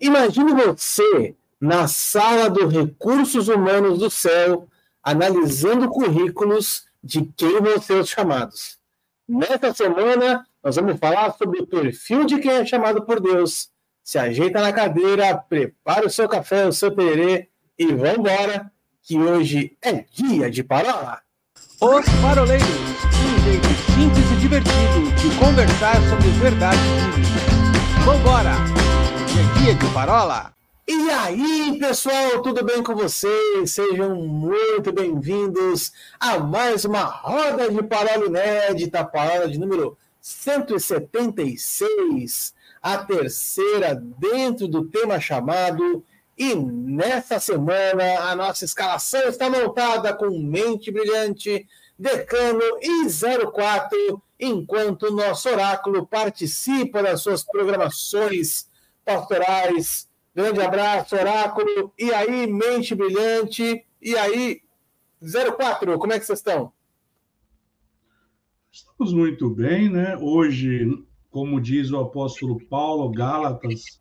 Imagine você na sala dos recursos humanos do céu, analisando currículos de quem vão ser os chamados. Nesta semana, nós vamos falar sobre o perfil de quem é chamado por Deus. Se ajeita na cadeira, prepara o seu café, o seu tererê e vamos embora, que hoje é dia de parola. Os Paroleiros, um jeito simples e divertido de conversar sobre verdades bíblicas. Vambora! De Parola. E aí, pessoal, tudo bem com vocês? Sejam muito bem-vindos a mais uma roda de Parola inédita, parola de número 176, a terceira dentro do tema chamado. E nessa semana a nossa escalação está montada com Mente Brilhante, Decano e 04, enquanto nosso oráculo participa das suas programações pastorais. Grande abraço, Oráculo. E aí, Mente Brilhante. E aí, 04, como é que vocês estão? Estamos muito bem, né? Hoje, como diz o apóstolo Paulo, Gálatas,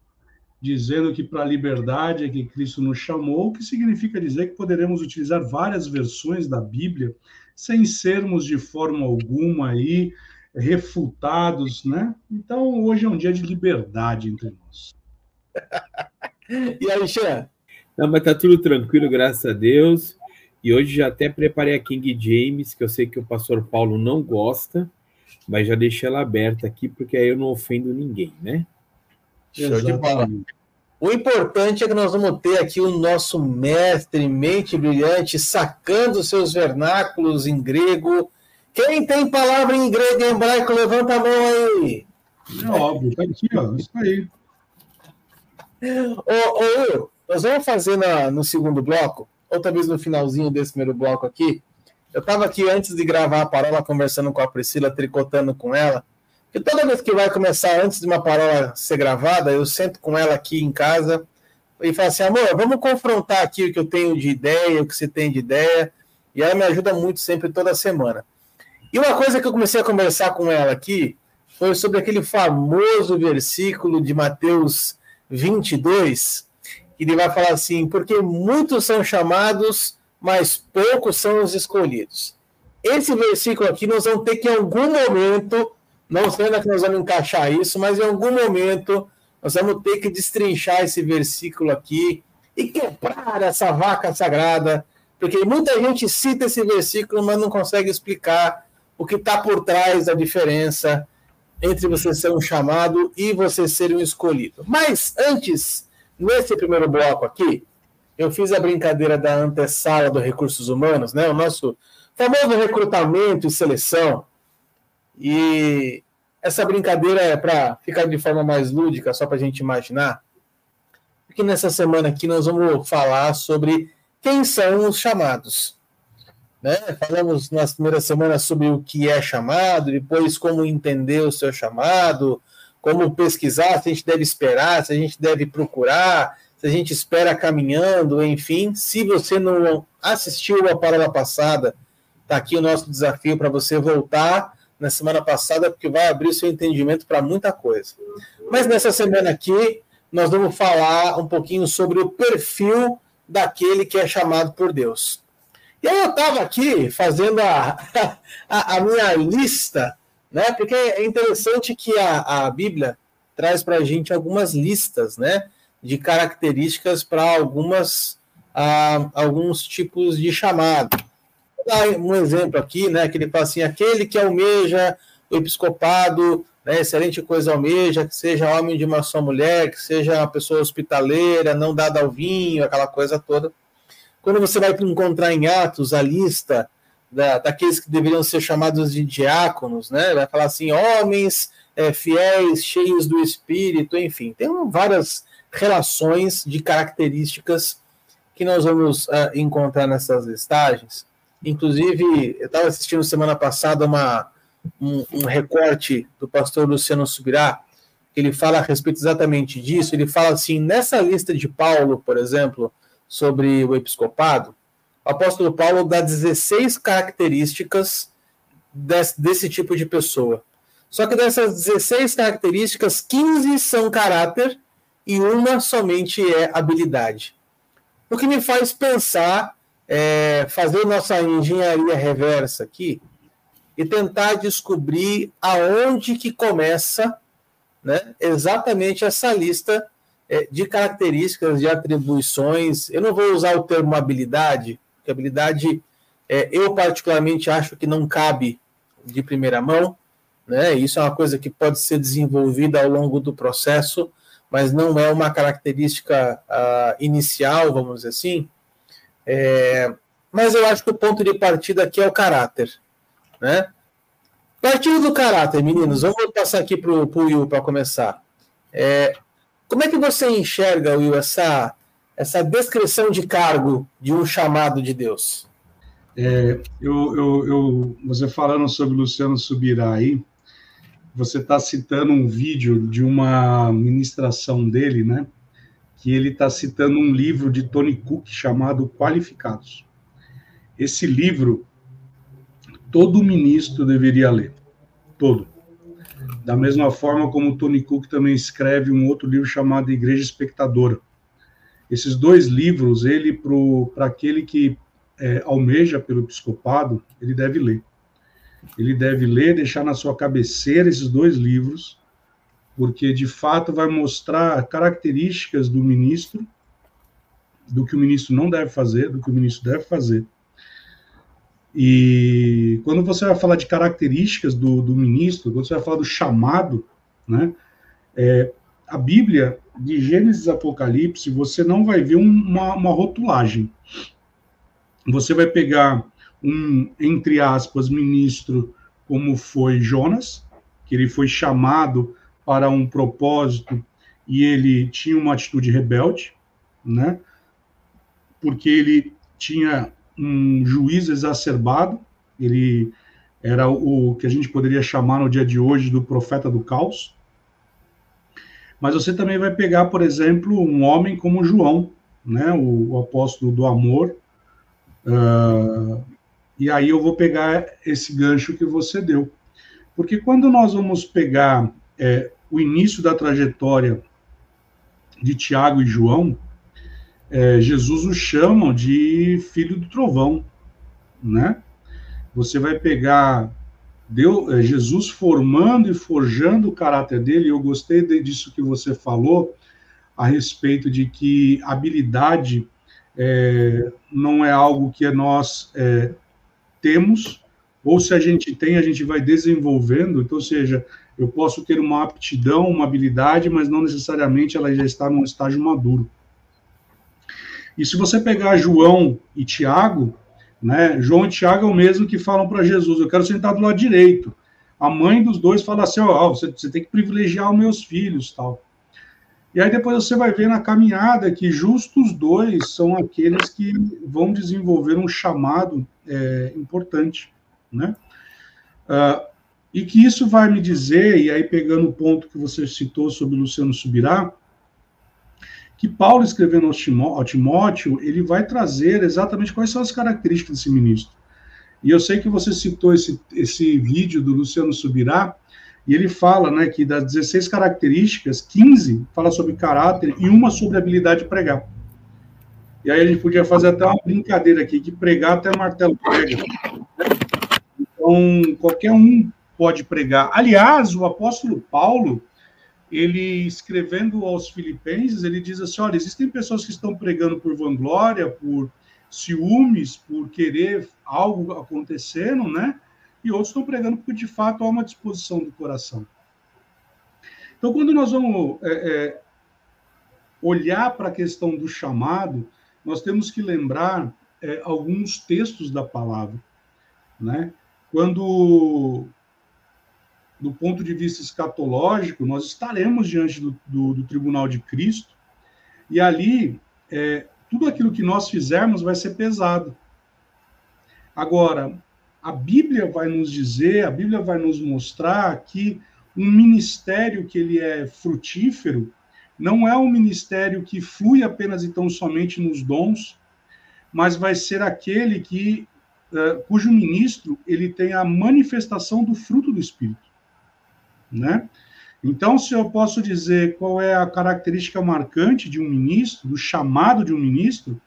dizendo que para a liberdade é que Cristo nos chamou, o que significa dizer que poderemos utilizar várias versões da Bíblia sem sermos de forma alguma aí refutados, né? Então, hoje é um dia de liberdade entre nós. E aí, Xan? Não, mas tá tudo tranquilo, graças a Deus. E hoje já até preparei a King James, que eu sei que o pastor Paulo não gosta, mas já deixei ela aberta aqui, porque aí eu não ofendo ninguém, né? Show de bola. O importante é que nós vamos ter aqui o nosso mestre, mente brilhante, sacando seus vernáculos em grego, quem tem palavra em grego e hebraico, levanta a mão aí. É óbvio, tá aqui, ó. Isso aí. Ô, ô, nós vamos fazer na, no segundo bloco, ou talvez no finalzinho desse primeiro bloco aqui. Eu estava aqui antes de gravar a parola, conversando com a Priscila, tricotando com ela. E toda vez que vai começar, antes de uma parola ser gravada, eu sento com ela aqui em casa e falo assim: amor, vamos confrontar aqui o que eu tenho de ideia, o que você tem de ideia. E ela me ajuda muito sempre, toda semana. E uma coisa que eu comecei a conversar com ela aqui foi sobre aquele famoso versículo de Mateus 22, que ele vai falar assim: porque muitos são chamados, mas poucos são os escolhidos. Esse versículo aqui nós vamos ter que, em algum momento, não sei ainda que nós vamos encaixar isso, mas em algum momento nós vamos ter que destrinchar esse versículo aqui e quebrar essa vaca sagrada, porque muita gente cita esse versículo, mas não consegue explicar o que está por trás da diferença entre você ser um chamado e você ser um escolhido. Mas antes, nesse primeiro bloco aqui, eu fiz a brincadeira da antessala do recursos humanos, né? O nosso famoso recrutamento e seleção. E essa brincadeira é para ficar de forma mais lúdica, só para a gente imaginar. Porque nessa semana aqui nós vamos falar sobre quem são os chamados. Né? Falamos nas primeiras semanas sobre o que é chamado, depois como entender o seu chamado, como pesquisar, se a gente deve esperar, se a gente deve procurar, se a gente espera caminhando, enfim. Se você não assistiu a parábola passada, está aqui o nosso desafio para você voltar na semana passada, porque vai abrir o seu entendimento para muita coisa. Mas nessa semana aqui, nós vamos falar um pouquinho sobre o perfil daquele que é chamado por Deus. E aí eu estava aqui fazendo a, a, a, minha lista, né? Porque é interessante que a, a Bíblia traz para a gente algumas listas, né? De características para algumas a, alguns tipos de chamado. Vou dar um exemplo aqui, né? Que ele fala assim: aquele que almeja o episcopado, né, excelente coisa almeja, que seja homem de uma só mulher, que seja uma pessoa hospitaleira, não dada ao vinho, aquela coisa toda. Quando você vai encontrar em Atos a lista da, daqueles que deveriam ser chamados de diáconos, né? Vai falar assim, homens é, fiéis, cheios do Espírito, enfim, tem várias relações de características que nós vamos uh, encontrar nessas listagens. Inclusive, eu estava assistindo semana passada uma, um, um, recorte do pastor Luciano Subirá, que ele fala a respeito exatamente disso. Ele fala assim: nessa lista de Paulo, por exemplo, sobre o episcopado, o apóstolo Paulo dá 16 características desse, desse tipo de pessoa. Só que dessas 16 características, 15 são caráter e uma somente é habilidade. O que me faz pensar, é, fazer nossa engenharia reversa aqui e tentar descobrir aonde que começa né, exatamente essa lista de características, de atribuições. Eu não vou usar o termo habilidade, porque habilidade é, eu particularmente acho que não cabe de primeira mão, né? Isso é uma coisa que pode ser desenvolvida ao longo do processo, mas não é uma característica uh, inicial, vamos dizer assim. É, mas eu acho que o ponto de partida aqui é o caráter, né? Partindo do caráter, meninos, vamos passar aqui para o Will para começar. É, como é que você enxerga, Will, essa, essa descrição de cargo de um chamado de Deus? É, eu, eu, eu, você falando sobre Luciano Subirá aí, você está citando um vídeo de uma ministração dele, né? Que ele está citando um livro de Tony Cook chamado Qualificados. Esse livro, todo ministro deveria ler. Todo. Da mesma forma como Tony Cook também escreve um outro livro chamado Igreja Espectadora. Esses dois livros, ele, para aquele que é, almeja pelo episcopado, ele deve ler ele deve ler, deixar na sua cabeceira esses dois livros, porque de fato vai mostrar características do ministro, do que o ministro não deve fazer, do que o ministro deve fazer. E quando você vai falar de características do, do ministro, quando você vai falar do chamado, né, é, a Bíblia, de Gênesis a Apocalipse, você não vai ver uma, uma rotulagem. Você vai pegar um, entre aspas, ministro como foi Jonas, que ele foi chamado para um propósito e ele tinha uma atitude rebelde, né? Porque ele tinha um juiz exacerbado, ele era o que a gente poderia chamar no dia de hoje do profeta do caos. Mas você também vai pegar, por exemplo, um homem como João, né, o, o apóstolo do amor, uh, e aí eu vou pegar esse gancho que você deu. Porque quando nós vamos pegar é, o início da trajetória de Tiago e João, é, Jesus os chama de filho do trovão, né? Você vai pegar Deus, é, Jesus formando e forjando o caráter dele. Eu gostei disso que você falou a respeito de que habilidade é, não é algo que nós é, temos, ou se a gente tem, a gente vai desenvolvendo. Então, ou seja, eu posso ter uma aptidão, uma habilidade, mas não necessariamente ela já está num estágio maduro. E se você pegar João e Tiago, né, João e Tiago é o mesmo que falam para Jesus: Eu quero sentar do lado direito. A mãe dos dois fala assim: Ó, oh, você, você tem que privilegiar os meus filhos, tal. E aí depois você vai ver na caminhada que justos dois são aqueles que vão desenvolver um chamado é, importante, né? Uh, e que isso vai me dizer, e aí pegando o ponto que você citou sobre Luciano Subirá, que Paulo escrevendo ao Timóteo, ele vai trazer exatamente quais são as características desse ministro. E eu sei que você citou esse, esse vídeo do Luciano Subirá, e ele fala né, que das 16 características, 15 fala sobre caráter e uma sobre habilidade de pregar. E aí a gente podia fazer até uma brincadeira aqui, que pregar até martelo prega. Então, qualquer um pode pregar. Aliás, o apóstolo Paulo, ele escrevendo aos filipenses, ele diz assim, olha, existem pessoas que estão pregando por vanglória, por ciúmes, por querer algo acontecendo, né? E outros estão pregando porque, de fato, há uma disposição do coração. Então, quando nós vamos é, é, olhar para a questão do chamado, nós temos que lembrar é, alguns textos da palavra, né? Quando, do ponto de vista escatológico, nós estaremos diante do, do, do tribunal de Cristo e ali é, tudo aquilo que nós fizermos vai ser pesado. Agora, a Bíblia vai nos dizer, a Bíblia vai nos mostrar que um ministério que ele é frutífero, não é um ministério que flui apenas e tão somente nos dons, mas vai ser aquele que uh, cujo ministro ele tem a manifestação do fruto do Espírito, né? Então, se eu posso dizer qual é a característica marcante de um ministro, do chamado de um ministro,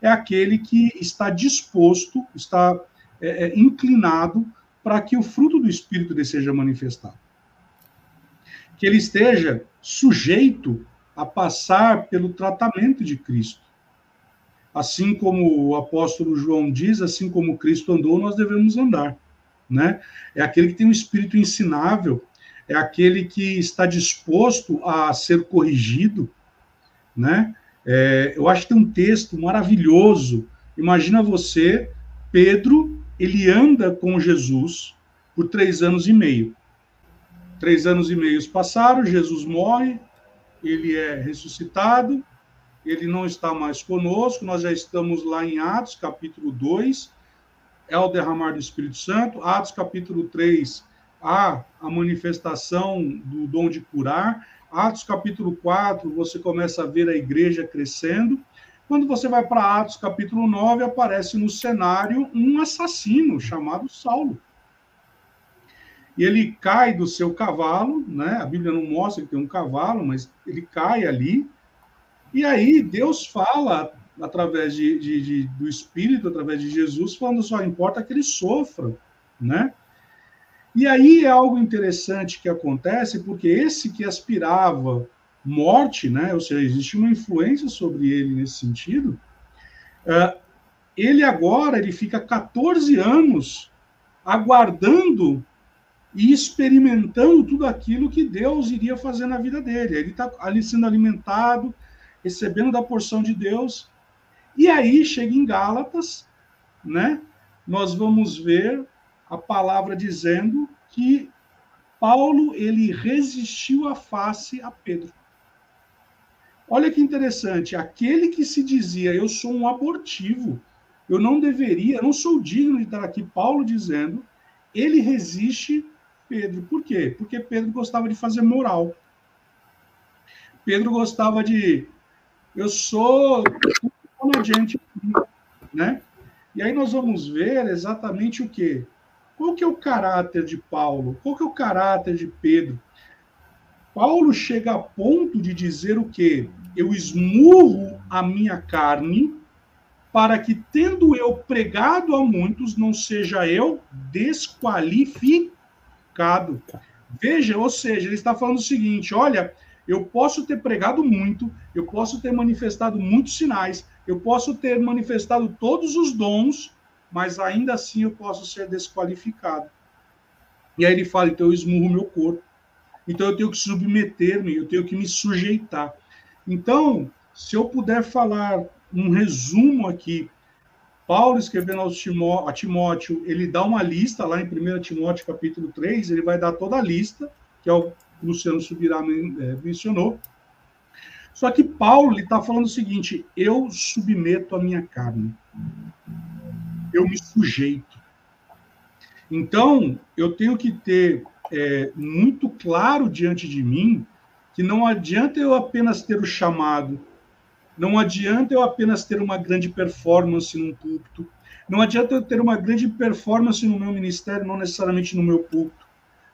é aquele que está disposto, está é, é, inclinado para que o fruto do Espírito lhe seja manifestado. Que ele esteja sujeito a passar pelo tratamento de Cristo. Assim como o apóstolo João diz, assim como Cristo andou, nós devemos andar. Né? É aquele que tem um espírito ensinável, é aquele que está disposto a ser corrigido, né? É, eu acho que tem um texto maravilhoso. Imagina você, Pedro, ele anda com Jesus por três anos e meio. Três anos e meio passaram, Jesus morre, ele é ressuscitado, ele não está mais conosco, nós já estamos lá em Atos, capítulo 2, é o derramar do Espírito Santo. Atos, capítulo 3, há a manifestação do dom de curar. Atos capítulo 4, você começa a ver a igreja crescendo. Quando você vai para Atos capítulo 9, aparece no cenário um assassino chamado Saulo. E ele cai do seu cavalo, né? A Bíblia não mostra que tem um cavalo, mas ele cai ali. E aí Deus fala através de, de, de do Espírito, através de Jesus, falando só importa que ele sofra, né? E aí é algo interessante que acontece, porque esse que aspirava morte, né, ou seja, existe uma influência sobre ele nesse sentido, uh, ele agora ele fica 14 anos aguardando e experimentando tudo aquilo que Deus iria fazer na vida dele. Ele está ali sendo alimentado, recebendo da porção de Deus. E aí chega em Gálatas, né? Nós vamos ver a palavra dizendo que Paulo ele resistiu à face a Pedro. Olha que interessante, aquele que se dizia eu sou um abortivo, eu não deveria, eu não sou digno de estar aqui, Paulo dizendo, ele resiste Pedro. Por quê? Porque Pedro gostava de fazer moral. Pedro gostava de eu sou uma gente, né? E aí nós vamos ver exatamente o que qual que é o caráter de Paulo? Qual que é o caráter de Pedro? Paulo chega a ponto de dizer o quê? Eu esmurro a minha carne para que, tendo eu pregado a muitos, não seja eu desqualificado. Veja, ou seja, ele está falando o seguinte: olha, eu posso ter pregado muito, eu posso ter manifestado muitos sinais, eu posso ter manifestado todos os dons, mas ainda assim eu posso ser desqualificado. E aí ele fala, então eu esmurro meu corpo. Então eu tenho que submeter-me, eu tenho que me sujeitar. Então, se eu puder falar um resumo aqui, Paulo escrevendo aos Timó a Timóteo, ele dá uma lista lá em 1 Timóteo capítulo 3, ele vai dar toda a lista, que é o Luciano Subirá é, mencionou. Só que Paulo está falando o seguinte: eu submeto a minha carne eu me sujeito. Então, eu tenho que ter é, muito claro diante de mim que não adianta eu apenas ter o chamado, não adianta eu apenas ter uma grande performance num púlpito, não adianta eu ter uma grande performance no meu ministério, não necessariamente no meu púlpito.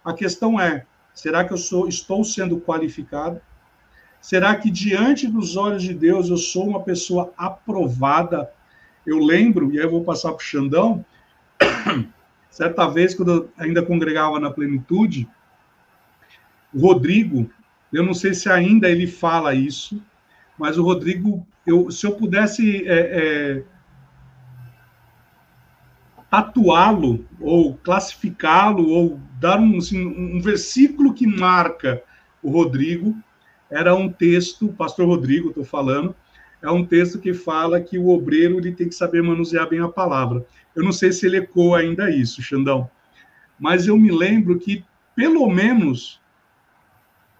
A questão é: será que eu sou, estou sendo qualificado? Será que diante dos olhos de Deus eu sou uma pessoa aprovada eu lembro, e aí eu vou passar para o Xandão, certa vez, quando eu ainda congregava na plenitude, o Rodrigo, eu não sei se ainda ele fala isso, mas o Rodrigo, eu, se eu pudesse é, é, tatuá-lo, ou classificá-lo, ou dar um, assim, um versículo que marca o Rodrigo, era um texto, pastor Rodrigo, estou falando, é um texto que fala que o obreiro ele tem que saber manusear bem a palavra. Eu não sei se ele ecoa ainda isso, Xandão, mas eu me lembro que, pelo menos,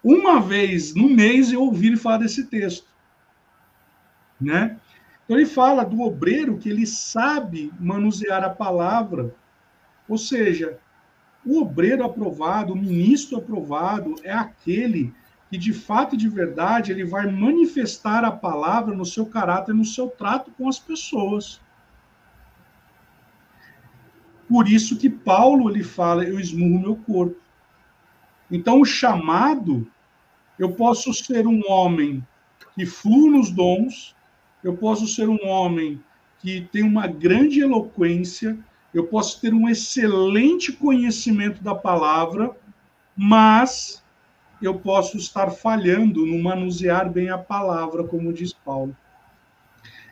uma vez no mês eu ouvi ele falar desse texto. Né? Então, ele fala do obreiro que ele sabe manusear a palavra, ou seja, o obreiro aprovado, o ministro aprovado é aquele que de fato e de verdade ele vai manifestar a palavra no seu caráter, no seu trato com as pessoas. Por isso que Paulo ele fala, eu esmurro meu corpo. Então, o chamado, eu posso ser um homem que flui nos dons, eu posso ser um homem que tem uma grande eloquência, eu posso ter um excelente conhecimento da palavra, mas eu posso estar falhando no manusear bem a palavra, como diz Paulo.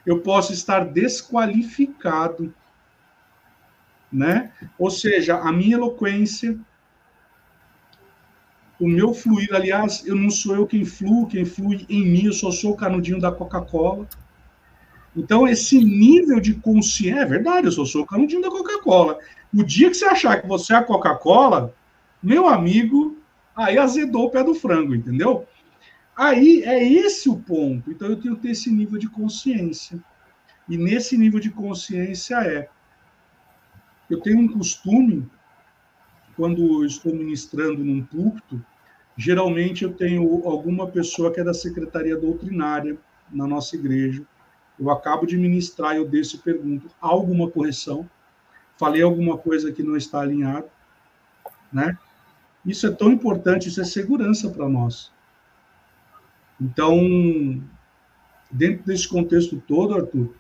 Eu posso estar desqualificado, né? Ou seja, a minha eloquência, o meu fluir, aliás, eu não sou eu quem flui, quem flui em mim, eu só sou o canudinho da Coca-Cola. Então, esse nível de consciência, é verdade, eu só sou o canudinho da Coca-Cola. O dia que você achar que você é a Coca-Cola, meu amigo, aí azedou o pé do frango, entendeu? Aí é esse o ponto. Então, eu tenho que ter esse nível de consciência. E nesse nível de consciência é. Eu tenho um costume, quando estou ministrando num púlpito, geralmente eu tenho alguma pessoa que é da secretaria doutrinária na nossa igreja eu acabo de ministrar, eu desço e pergunto: alguma correção? Falei alguma coisa que não está alinhado? Né? Isso é tão importante, isso é segurança para nós. Então, dentro desse contexto todo, Arthur,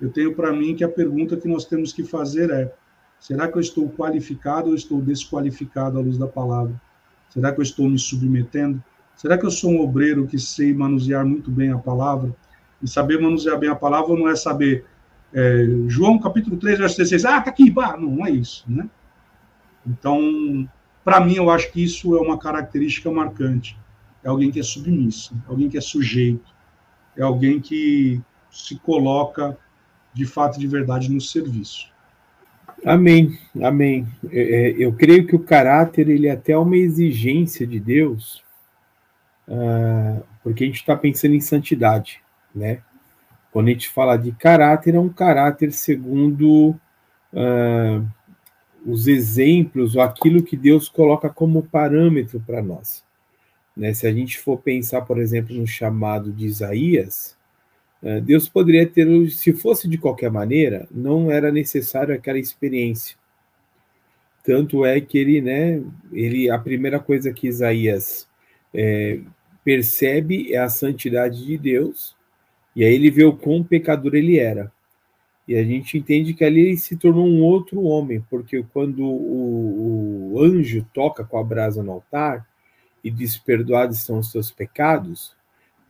eu tenho para mim que a pergunta que nós temos que fazer é: será que eu estou qualificado ou estou desqualificado à luz da palavra? Será que eu estou me submetendo? Será que eu sou um obreiro que sei manusear muito bem a palavra? E saber manusear bem a palavra não é saber. É, João capítulo 3, verso 16, ah, tá aqui, bah, não, não é isso, né? Então, para mim, eu acho que isso é uma característica marcante. É alguém que é submisso, é alguém que é sujeito, é alguém que se coloca de fato e de verdade no serviço. Amém, amém. É, é eu creio que o caráter ele é até uma exigência de Deus, uh, porque a gente está pensando em santidade né? Quando a gente fala de caráter, é um caráter segundo uh, os exemplos, ou aquilo que Deus coloca como parâmetro para nós. Né? Se a gente for pensar, por exemplo, no chamado de Isaías, uh, Deus poderia ter, se fosse de qualquer maneira, não era necessário aquela experiência. Tanto é que ele, né, ele, a primeira coisa que Isaías é, percebe é a santidade de Deus, e aí ele vê o quão pecador ele era. E a gente entende que ali ele se tornou um outro homem, porque quando o, o anjo toca com a brasa no altar e diz: Perdoados são os seus pecados,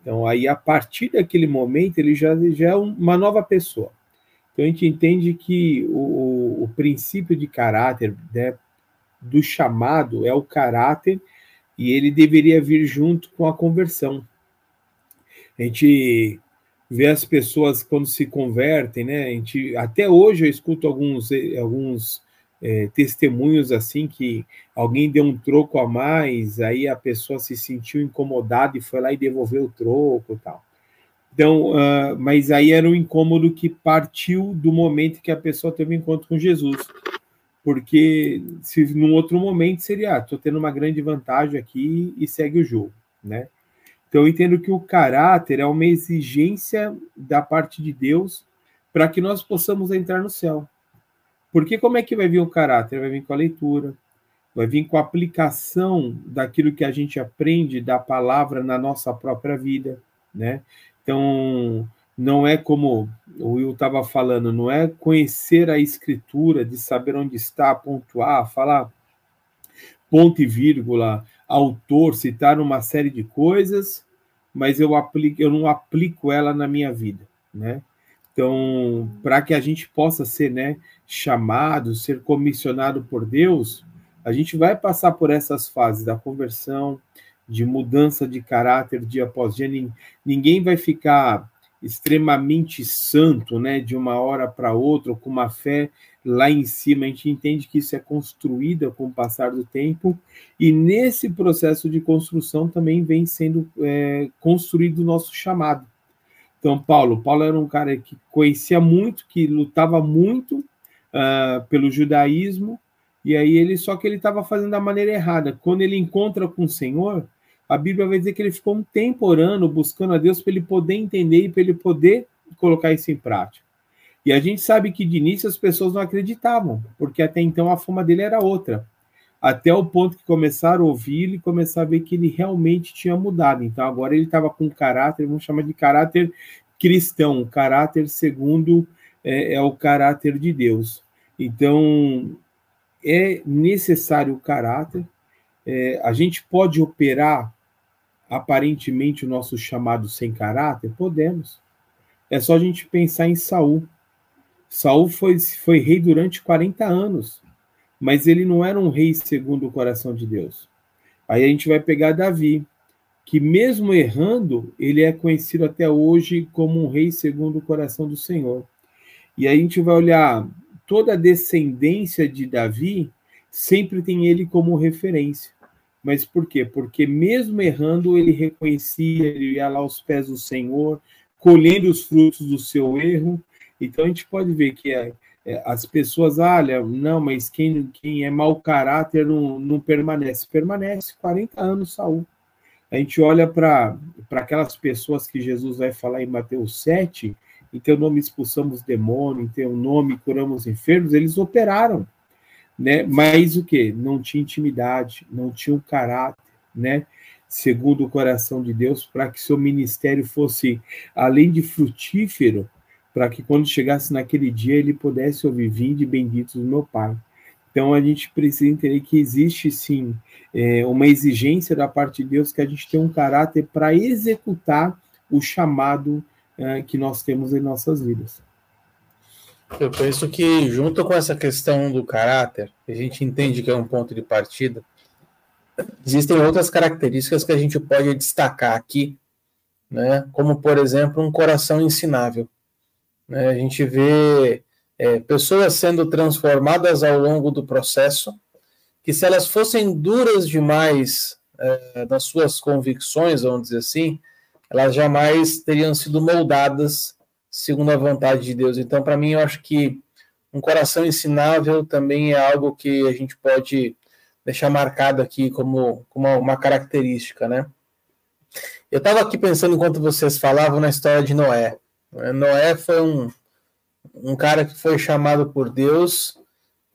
então aí a partir daquele momento ele já, já é uma nova pessoa. Então a gente entende que o, o princípio de caráter né, do chamado é o caráter e ele deveria vir junto com a conversão. A gente ver as pessoas quando se convertem, né? A gente, até hoje eu escuto alguns, eh, alguns é, testemunhos assim que alguém deu um troco a mais, aí a pessoa se sentiu incomodada e foi lá e devolveu o troco e tal. Então, uh, mas aí era um incômodo que partiu do momento que a pessoa teve um encontro com Jesus. Porque se num outro momento seria, ah, tendo uma grande vantagem aqui e segue o jogo, né? Então, eu entendo que o caráter é uma exigência da parte de Deus para que nós possamos entrar no céu. Porque como é que vai vir o caráter? Vai vir com a leitura, vai vir com a aplicação daquilo que a gente aprende da palavra na nossa própria vida, né? Então, não é como o Will estava falando, não é conhecer a escritura, de saber onde está, pontuar, falar ponto e vírgula, autor, citar uma série de coisas, mas eu, aplico, eu não aplico ela na minha vida, né? Então, para que a gente possa ser né, chamado, ser comissionado por Deus, a gente vai passar por essas fases da conversão, de mudança de caráter dia após dia. Ninguém vai ficar extremamente santo, né, de uma hora para outra, com uma fé lá em cima. A gente entende que isso é construído com o passar do tempo, e nesse processo de construção também vem sendo é, construído o nosso chamado. Então, Paulo, Paulo era um cara que conhecia muito, que lutava muito uh, pelo judaísmo, e aí ele só que ele estava fazendo da maneira errada. Quando ele encontra com o Senhor, a Bíblia vai dizer que ele ficou um tempo orando, buscando a Deus para ele poder entender e para ele poder colocar isso em prática. E a gente sabe que de início as pessoas não acreditavam, porque até então a fama dele era outra. até o ponto que começaram a ouvir e começaram a ver que ele realmente tinha mudado. Então agora ele estava com caráter, vamos chamar de caráter cristão, caráter segundo é, é o caráter de Deus. Então é necessário o caráter. É, a gente pode operar aparentemente o nosso chamado sem caráter? Podemos. É só a gente pensar em Saul. Saul foi, foi rei durante 40 anos mas ele não era um rei segundo o coração de Deus. Aí a gente vai pegar Davi, que mesmo errando, ele é conhecido até hoje como um rei segundo o coração do Senhor. E a gente vai olhar toda a descendência de Davi, sempre tem ele como referência. Mas por quê? Porque mesmo errando, ele reconhecia, ele ia lá aos pés do Senhor, colhendo os frutos do seu erro. Então a gente pode ver que é, é, as pessoas, olha, não, mas quem, quem é mau caráter não, não permanece. Permanece 40 anos, Saul. A gente olha para aquelas pessoas que Jesus vai falar em Mateus 7, em teu nome expulsamos demônio, em teu nome curamos enfermos, eles operaram, né? Mas o que? Não tinha intimidade, não tinha um caráter, né? Segundo o coração de Deus, para que seu ministério fosse, além de frutífero, para que quando chegasse naquele dia ele pudesse ouvir vinde benditos do meu Pai. Então a gente precisa entender que existe sim é, uma exigência da parte de Deus que a gente tem um caráter para executar o chamado é, que nós temos em nossas vidas. Eu penso que junto com essa questão do caráter, a gente entende que é um ponto de partida, existem outras características que a gente pode destacar aqui, né? Como por exemplo um coração ensinável. Né? A gente vê é, pessoas sendo transformadas ao longo do processo, que se elas fossem duras demais é, nas suas convicções, vamos dizer assim, elas jamais teriam sido moldadas segundo a vontade de Deus. Então, para mim, eu acho que um coração ensinável também é algo que a gente pode deixar marcado aqui como, como uma característica, né? Eu estava aqui pensando enquanto vocês falavam na história de Noé. Noé foi um, um cara que foi chamado por Deus.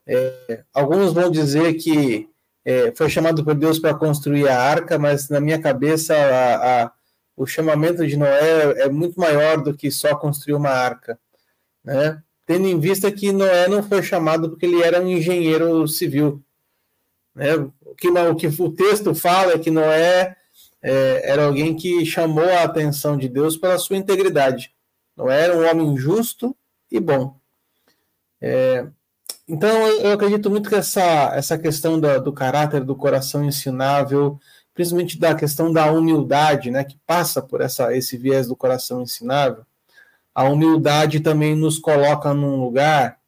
É, alguns vão dizer que é, foi chamado por Deus para construir a arca, mas na minha cabeça a, a, o chamamento de Noé é muito maior do que só construir uma arca, né? Tendo em vista que Noé não foi chamado porque ele era um engenheiro civil, né? O que o, que o texto fala é que Noé é, era alguém que chamou a atenção de Deus pela sua integridade. Não era um homem justo e bom. É, então, eu acredito muito que essa, essa questão do, do caráter, do coração ensinável, principalmente da questão da humildade, né, que passa por essa, esse viés do coração ensinável, a humildade também nos coloca num lugar,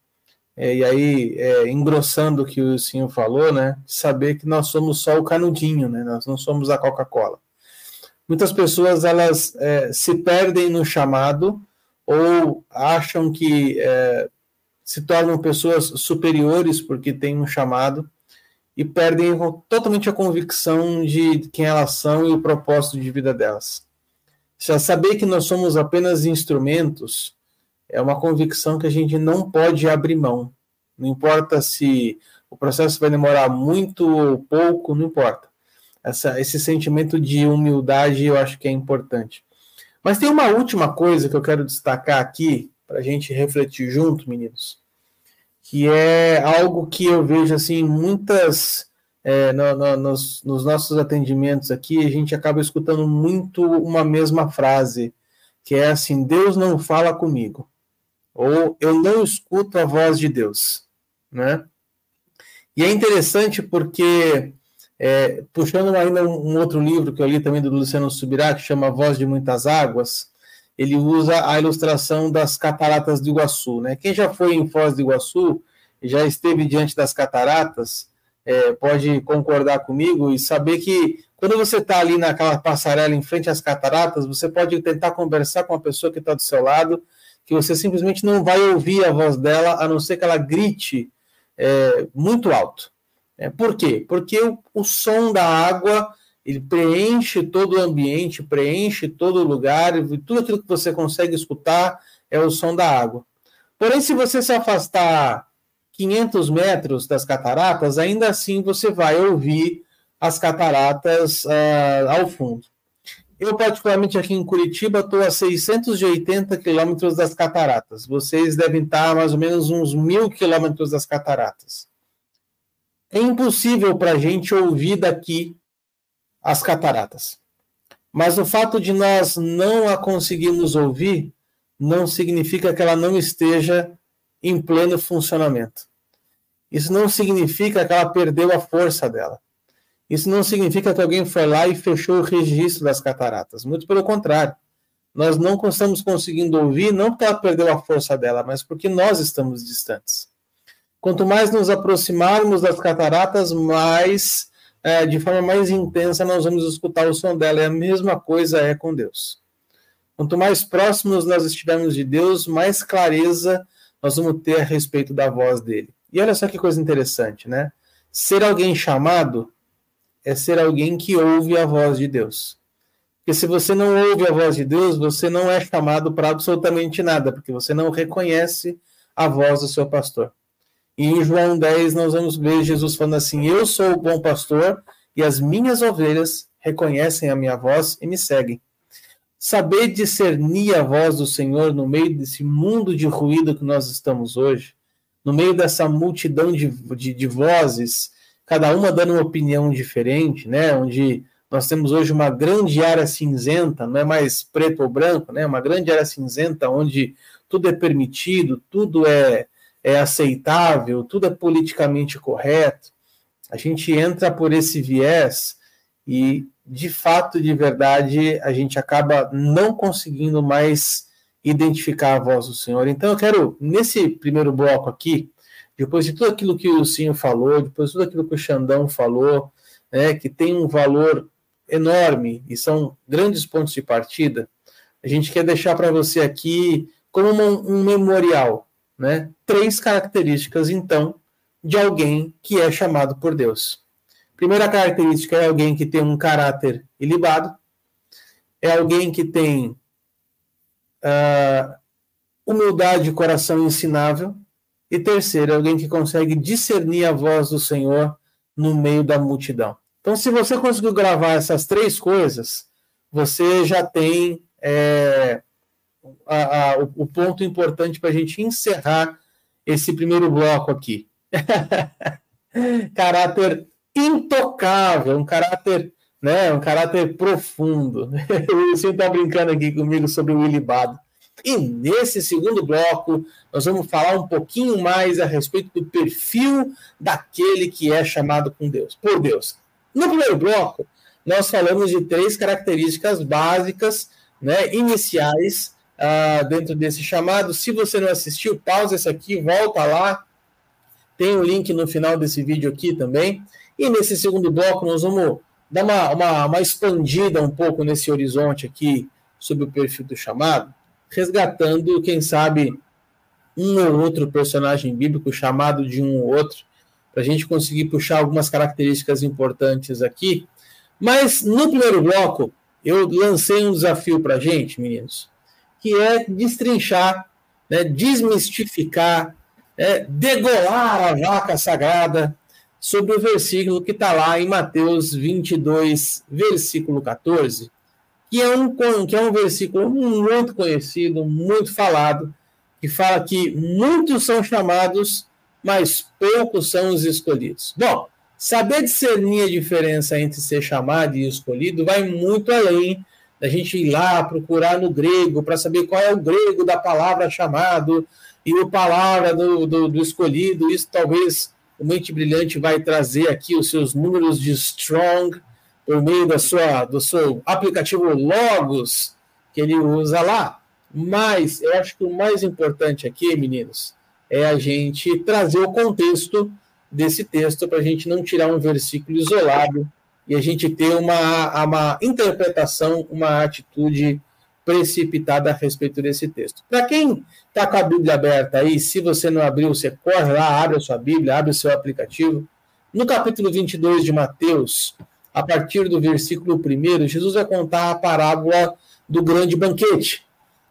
é, e aí, é, engrossando o que o senhor falou, né, saber que nós somos só o canudinho, né, nós não somos a Coca-Cola. Muitas pessoas, elas é, se perdem no chamado, ou acham que é, se tornam pessoas superiores porque têm um chamado e perdem totalmente a convicção de quem elas são e o propósito de vida delas. Já saber que nós somos apenas instrumentos é uma convicção que a gente não pode abrir mão. Não importa se o processo vai demorar muito ou pouco, não importa. Essa, esse sentimento de humildade eu acho que é importante. Mas tem uma última coisa que eu quero destacar aqui, para a gente refletir junto, meninos, que é algo que eu vejo assim, muitas. É, no, no, nos, nos nossos atendimentos aqui, a gente acaba escutando muito uma mesma frase, que é assim: Deus não fala comigo, ou eu não escuto a voz de Deus, né? E é interessante porque é, puxando ainda um, um, outro livro que eu li também do Luciano Subirá, que chama Voz de Muitas Águas, ele usa a ilustração das cataratas do Iguaçu. Né? Quem já foi em Foz do Iguaçu e já esteve diante das cataratas, é, pode concordar comigo e saber que quando você está ali naquela passarela em frente às cataratas, você pode tentar conversar com a pessoa que está do seu lado, que você simplesmente não vai ouvir a voz dela, a não ser que ela grite é, muito alto. É, por quê? Porque o, o som da água ele preenche todo o ambiente, preenche todo o lugar, e tudo aquilo que você consegue escutar é o som da água. Porém, se você se afastar 500 metros das cataratas, ainda assim você vai ouvir as cataratas uh, ao fundo. Eu, particularmente aqui em Curitiba, estou a 680 quilômetros das cataratas. Vocês devem estar a mais ou menos uns mil quilômetros das cataratas. É impossível para a gente ouvir daqui as cataratas. Mas o fato de nós não a conseguirmos ouvir não significa que ela não esteja em pleno funcionamento. Isso não significa que ela perdeu a força dela. Isso não significa que alguém foi lá e fechou o registro das cataratas. Muito pelo contrário. Nós não estamos conseguindo ouvir, não porque ela perdeu a força dela, mas porque nós estamos distantes. Quanto mais nos aproximarmos das cataratas, mais, é, de forma mais intensa, nós vamos escutar o som dela. E a mesma coisa é com Deus. Quanto mais próximos nós estivermos de Deus, mais clareza nós vamos ter a respeito da voz dele. E olha só que coisa interessante, né? Ser alguém chamado é ser alguém que ouve a voz de Deus. Porque se você não ouve a voz de Deus, você não é chamado para absolutamente nada, porque você não reconhece a voz do seu pastor. E em João 10 nós vamos ver Jesus falando assim: Eu sou o bom pastor e as minhas ovelhas reconhecem a minha voz e me seguem. Saber discernir a voz do Senhor no meio desse mundo de ruído que nós estamos hoje, no meio dessa multidão de, de, de vozes cada uma dando uma opinião diferente, né? Onde nós temos hoje uma grande área cinzenta, não é mais preto ou branco, né? Uma grande área cinzenta onde tudo é permitido, tudo é, é aceitável, tudo é politicamente correto. A gente entra por esse viés e, de fato, de verdade, a gente acaba não conseguindo mais identificar a voz do Senhor. Então, eu quero, nesse primeiro bloco aqui, depois de tudo aquilo que o Cinho falou, depois de tudo aquilo que o Xandão falou, né, que tem um valor enorme e são grandes pontos de partida, a gente quer deixar para você aqui como uma, um memorial, né? Três características, então, de alguém que é chamado por Deus. Primeira característica é alguém que tem um caráter ilibado, é alguém que tem uh, humildade e coração ensinável, e terceiro, alguém que consegue discernir a voz do Senhor no meio da multidão. Então, se você conseguiu gravar essas três coisas, você já tem é, a, o, ponto importante para a gente encerrar esse primeiro bloco aqui. caráter intocável, um caráter, né, um caráter profundo. O senhor está brincando aqui comigo sobre o ilibado. E nesse segundo bloco, nós vamos falar um pouquinho mais a respeito do perfil daquele que é chamado com Deus, por Deus. No primeiro bloco, nós falamos de três características básicas, né, iniciais, uh, dentro desse chamado. Se você não assistiu, pausa esse aqui, volta lá. Tem o um link no final desse vídeo aqui também. E nesse segundo bloco, nós vamos dar uma, uma, uma expandida um pouco nesse horizonte aqui sobre o perfil do chamado resgatando, quem sabe, um ou outro personagem bíblico chamado de um ou outro, para a gente conseguir puxar algumas características importantes aqui. Mas no primeiro bloco, eu lancei um desafio para a gente, meninos, que é destrinchar, né, desmistificar, é, degolar a vaca sagrada sobre o versículo que está lá em Mateus 22, versículo 14, que é um, que é um versículo muito conhecido, muito falado, que fala que muitos são chamados, mas poucos são os escolhidos. Bom, saber discernir a diferença entre ser chamado e escolhido vai muito além da gente ir lá procurar no grego para saber qual é o grego da palavra chamado e o palavra do, do, do escolhido. Isso talvez o Mente Brilhante vai trazer aqui os seus números de strong por meio da sua, do seu aplicativo Logos, que ele usa lá. Mas eu acho que o mais importante aqui, meninos, é a gente trazer o contexto desse texto para a gente não tirar um versículo isolado e a gente ter uma, uma interpretação, uma atitude precipitada a respeito desse texto. Para quem está com a Bíblia aberta aí, se você não abriu, você corre lá, abre a sua Bíblia, abre o seu aplicativo. No capítulo 22 de Mateus, a partir do versículo 1, Jesus vai contar a parábola do grande banquete,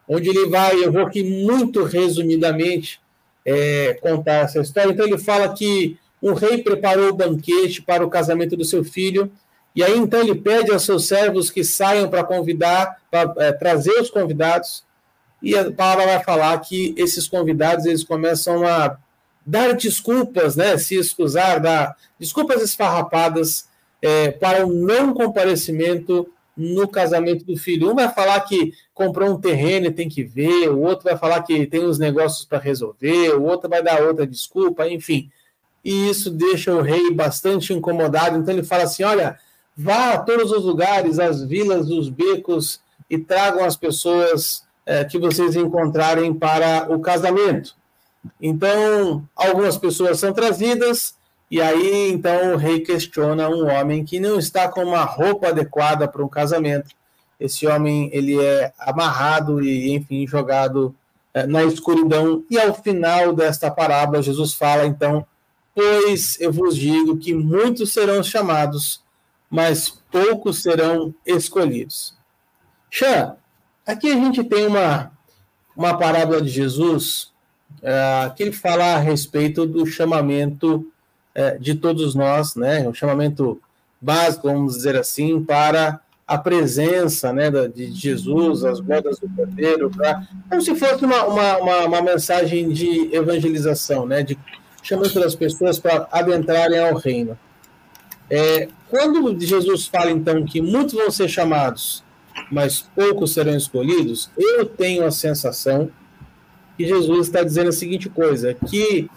onde ele vai, eu vou aqui muito resumidamente, é, contar essa história. Então ele fala que um rei preparou o banquete para o casamento do seu filho, e aí então ele pede aos seus servos que saiam para convidar, para é, trazer os convidados, e a palavra vai falar que esses convidados eles começam a dar desculpas, né, se excusar, dar desculpas esfarrapadas é, para o não comparecimento no casamento do filho. Um vai falar que comprou um terreno e tem que ver, o outro vai falar que tem uns negócios para resolver, o outro vai dar outra desculpa, enfim. E isso deixa o rei bastante incomodado. Então ele fala assim: olha, vá a todos os lugares, as vilas, os becos, e tragam as pessoas é, que vocês encontrarem para o casamento. Então, algumas pessoas são trazidas, e aí, então, o rei questiona um homem que não está com uma roupa adequada para um casamento. Esse homem, ele é amarrado e, enfim, jogado é, na escuridão. E ao final desta parábola, Jesus fala, então, pois eu vos digo que muitos serão chamados, mas poucos serão escolhidos. Xan, aqui a gente tem uma, uma parábola de Jesus é, que ele fala a respeito do chamamento é, de todos nós, né? O chamamento básico, vamos dizer assim, para a presença né, de Jesus, as bodas do Cordeiro, pra, como se fosse uma, uma, uma, uma mensagem de evangelização, né, de chamando as pessoas para adentrarem ao reino. É, quando Jesus fala, então, que muitos vão ser chamados, mas poucos serão escolhidos, eu tenho a sensação que Jesus está dizendo a seguinte coisa, que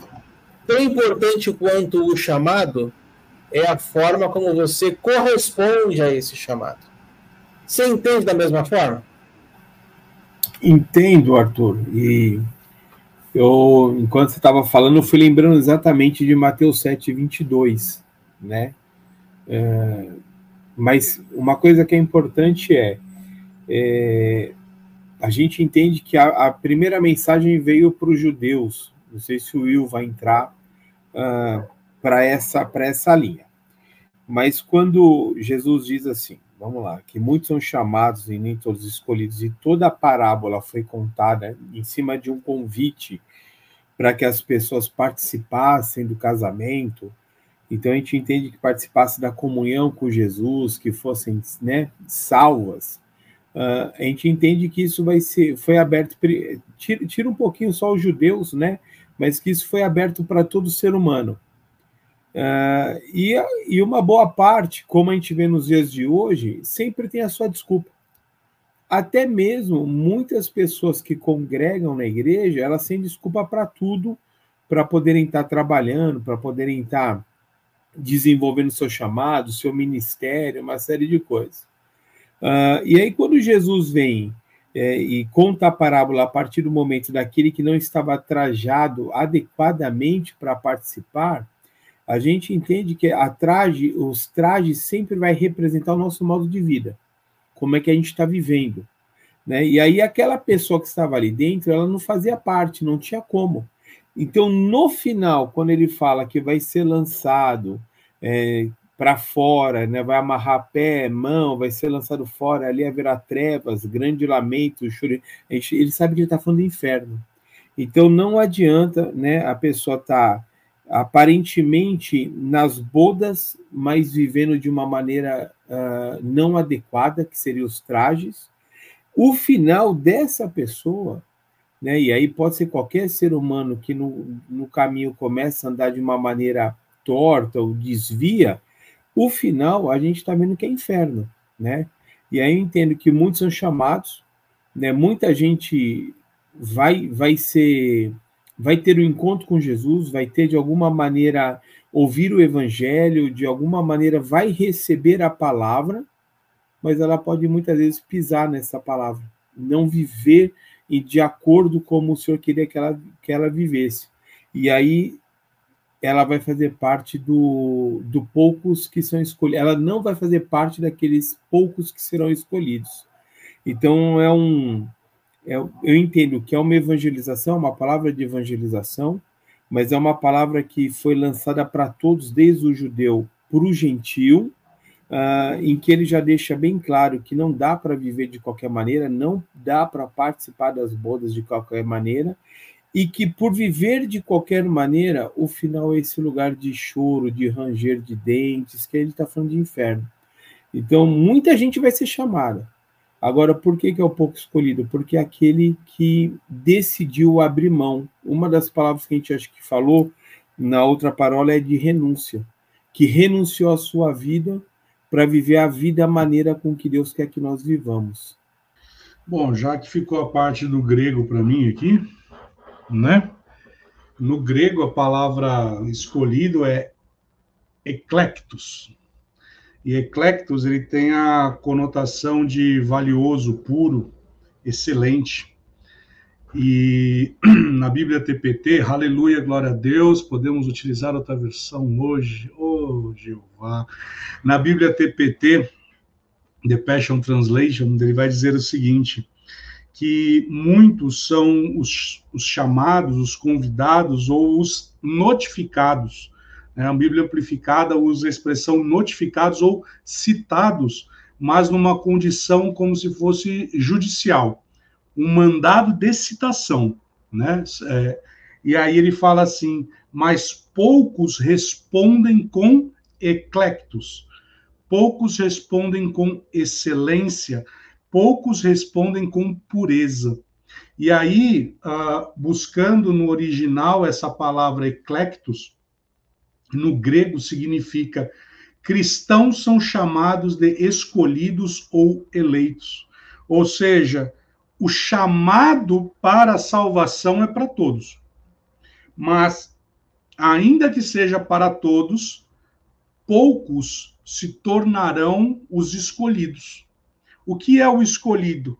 tão importante quanto o chamado é a forma como você corresponde a esse chamado. Você entende da mesma forma? Entendo, Arthur. E eu, enquanto você estava falando, eu fui lembrando exatamente de Mateus 7, 22, né? É, mas uma coisa que é importante é, é a gente entende que a, a primeira mensagem veio para os judeus. Não sei se o Will vai entrar, uh, para essa, essa linha. Mas quando Jesus diz assim, vamos lá, que muitos são chamados e nem todos escolhidos, e toda a parábola foi contada em cima de um convite para que as pessoas participassem do casamento. Então a gente entende que participasse da comunhão com Jesus, que fossem né, salvas. Uh, a gente entende que isso vai ser, foi aberto, tira, tira um pouquinho só os judeus, né? mas que isso foi aberto para todo ser humano. Uh, e, e uma boa parte, como a gente vê nos dias de hoje, sempre tem a sua desculpa. Até mesmo muitas pessoas que congregam na igreja, elas têm desculpa para tudo, para poderem estar trabalhando, para poderem estar desenvolvendo seu chamado, seu ministério, uma série de coisas. Uh, e aí, quando Jesus vem é, e conta a parábola a partir do momento daquele que não estava trajado adequadamente para participar, a gente entende que a traje, os trajes sempre vai representar o nosso modo de vida, como é que a gente está vivendo. Né? E aí aquela pessoa que estava ali dentro, ela não fazia parte, não tinha como. Então, no final, quando ele fala que vai ser lançado, é, para fora, né? vai amarrar pé, mão, vai ser lançado fora, ali haverá trevas, grande lamento, choro. Ele sabe que ele está falando do inferno. Então não adianta né, a pessoa estar tá, aparentemente nas bodas, mas vivendo de uma maneira uh, não adequada, que seriam os trajes. O final dessa pessoa, né, e aí pode ser qualquer ser humano que no, no caminho começa a andar de uma maneira torta ou desvia, o final a gente está vendo que é inferno, né? E aí eu entendo que muitos são chamados, né? Muita gente vai vai ser vai ter o um encontro com Jesus, vai ter de alguma maneira ouvir o evangelho, de alguma maneira vai receber a palavra, mas ela pode muitas vezes pisar nessa palavra, não viver e de acordo como o Senhor queria que ela que ela vivesse. E aí ela vai fazer parte do, do poucos que são escolhidos. Ela não vai fazer parte daqueles poucos que serão escolhidos. Então é um, é, eu entendo que é uma evangelização, uma palavra de evangelização, mas é uma palavra que foi lançada para todos, desde o judeu para o gentil, uh, em que ele já deixa bem claro que não dá para viver de qualquer maneira, não dá para participar das bodas de qualquer maneira, e que por viver de qualquer maneira, o final é esse lugar de choro, de ranger de dentes, que ele está falando de inferno. Então, muita gente vai ser chamada. Agora, por que, que é o pouco escolhido? Porque é aquele que decidiu abrir mão. Uma das palavras que a gente acha que falou na outra parola é de renúncia, que renunciou à sua vida para viver a vida a maneira com que Deus quer que nós vivamos. Bom, já que ficou a parte do grego para mim aqui, né? No grego, a palavra escolhido é eclectos. E eclectos, ele tem a conotação de valioso, puro, excelente. E na Bíblia TPT, aleluia, glória a Deus, podemos utilizar outra versão hoje, oh Jeová. Na Bíblia TPT, The Passion Translation, ele vai dizer o seguinte: que muitos são os, os chamados, os convidados ou os notificados. Né? A Bíblia Amplificada usa a expressão notificados ou citados, mas numa condição como se fosse judicial, um mandado de citação. Né? É, e aí ele fala assim: mas poucos respondem com eclectos, poucos respondem com excelência poucos respondem com pureza. E aí, uh, buscando no original essa palavra eclectos, no grego significa cristãos são chamados de escolhidos ou eleitos. Ou seja, o chamado para a salvação é para todos. Mas, ainda que seja para todos, poucos se tornarão os escolhidos. O que é o escolhido?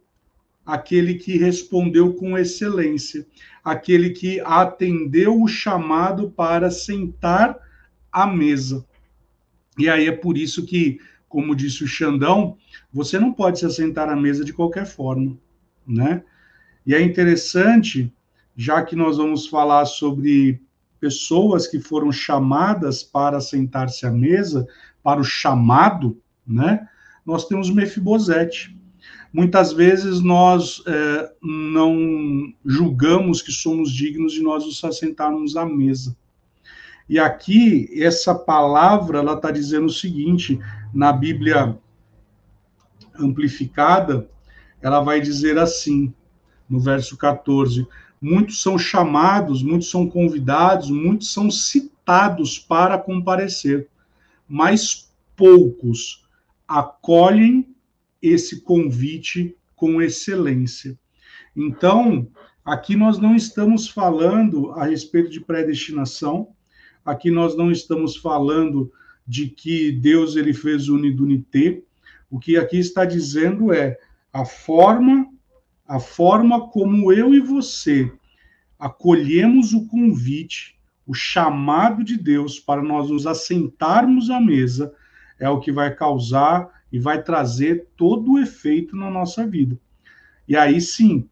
Aquele que respondeu com excelência, aquele que atendeu o chamado para sentar à mesa. E aí é por isso que, como disse o Xandão, você não pode se assentar à mesa de qualquer forma, né? E é interessante, já que nós vamos falar sobre pessoas que foram chamadas para sentar-se à mesa, para o chamado, né? nós temos Mefibosete. Muitas vezes nós é, não julgamos que somos dignos de nós nos assentarmos à mesa. E aqui, essa palavra, ela está dizendo o seguinte, na Bíblia amplificada, ela vai dizer assim, no verso 14: muitos são chamados, muitos são convidados, muitos são citados para comparecer, mas poucos acolhem esse convite com excelência. Então, aqui nós não estamos falando a respeito de predestinação, aqui nós não estamos falando de que Deus ele fez o unidunité. O que aqui está dizendo é a forma a forma como eu e você acolhemos o convite, o chamado de Deus para nós nos assentarmos à mesa é o que vai causar e vai trazer todo o efeito na nossa vida. E aí sim,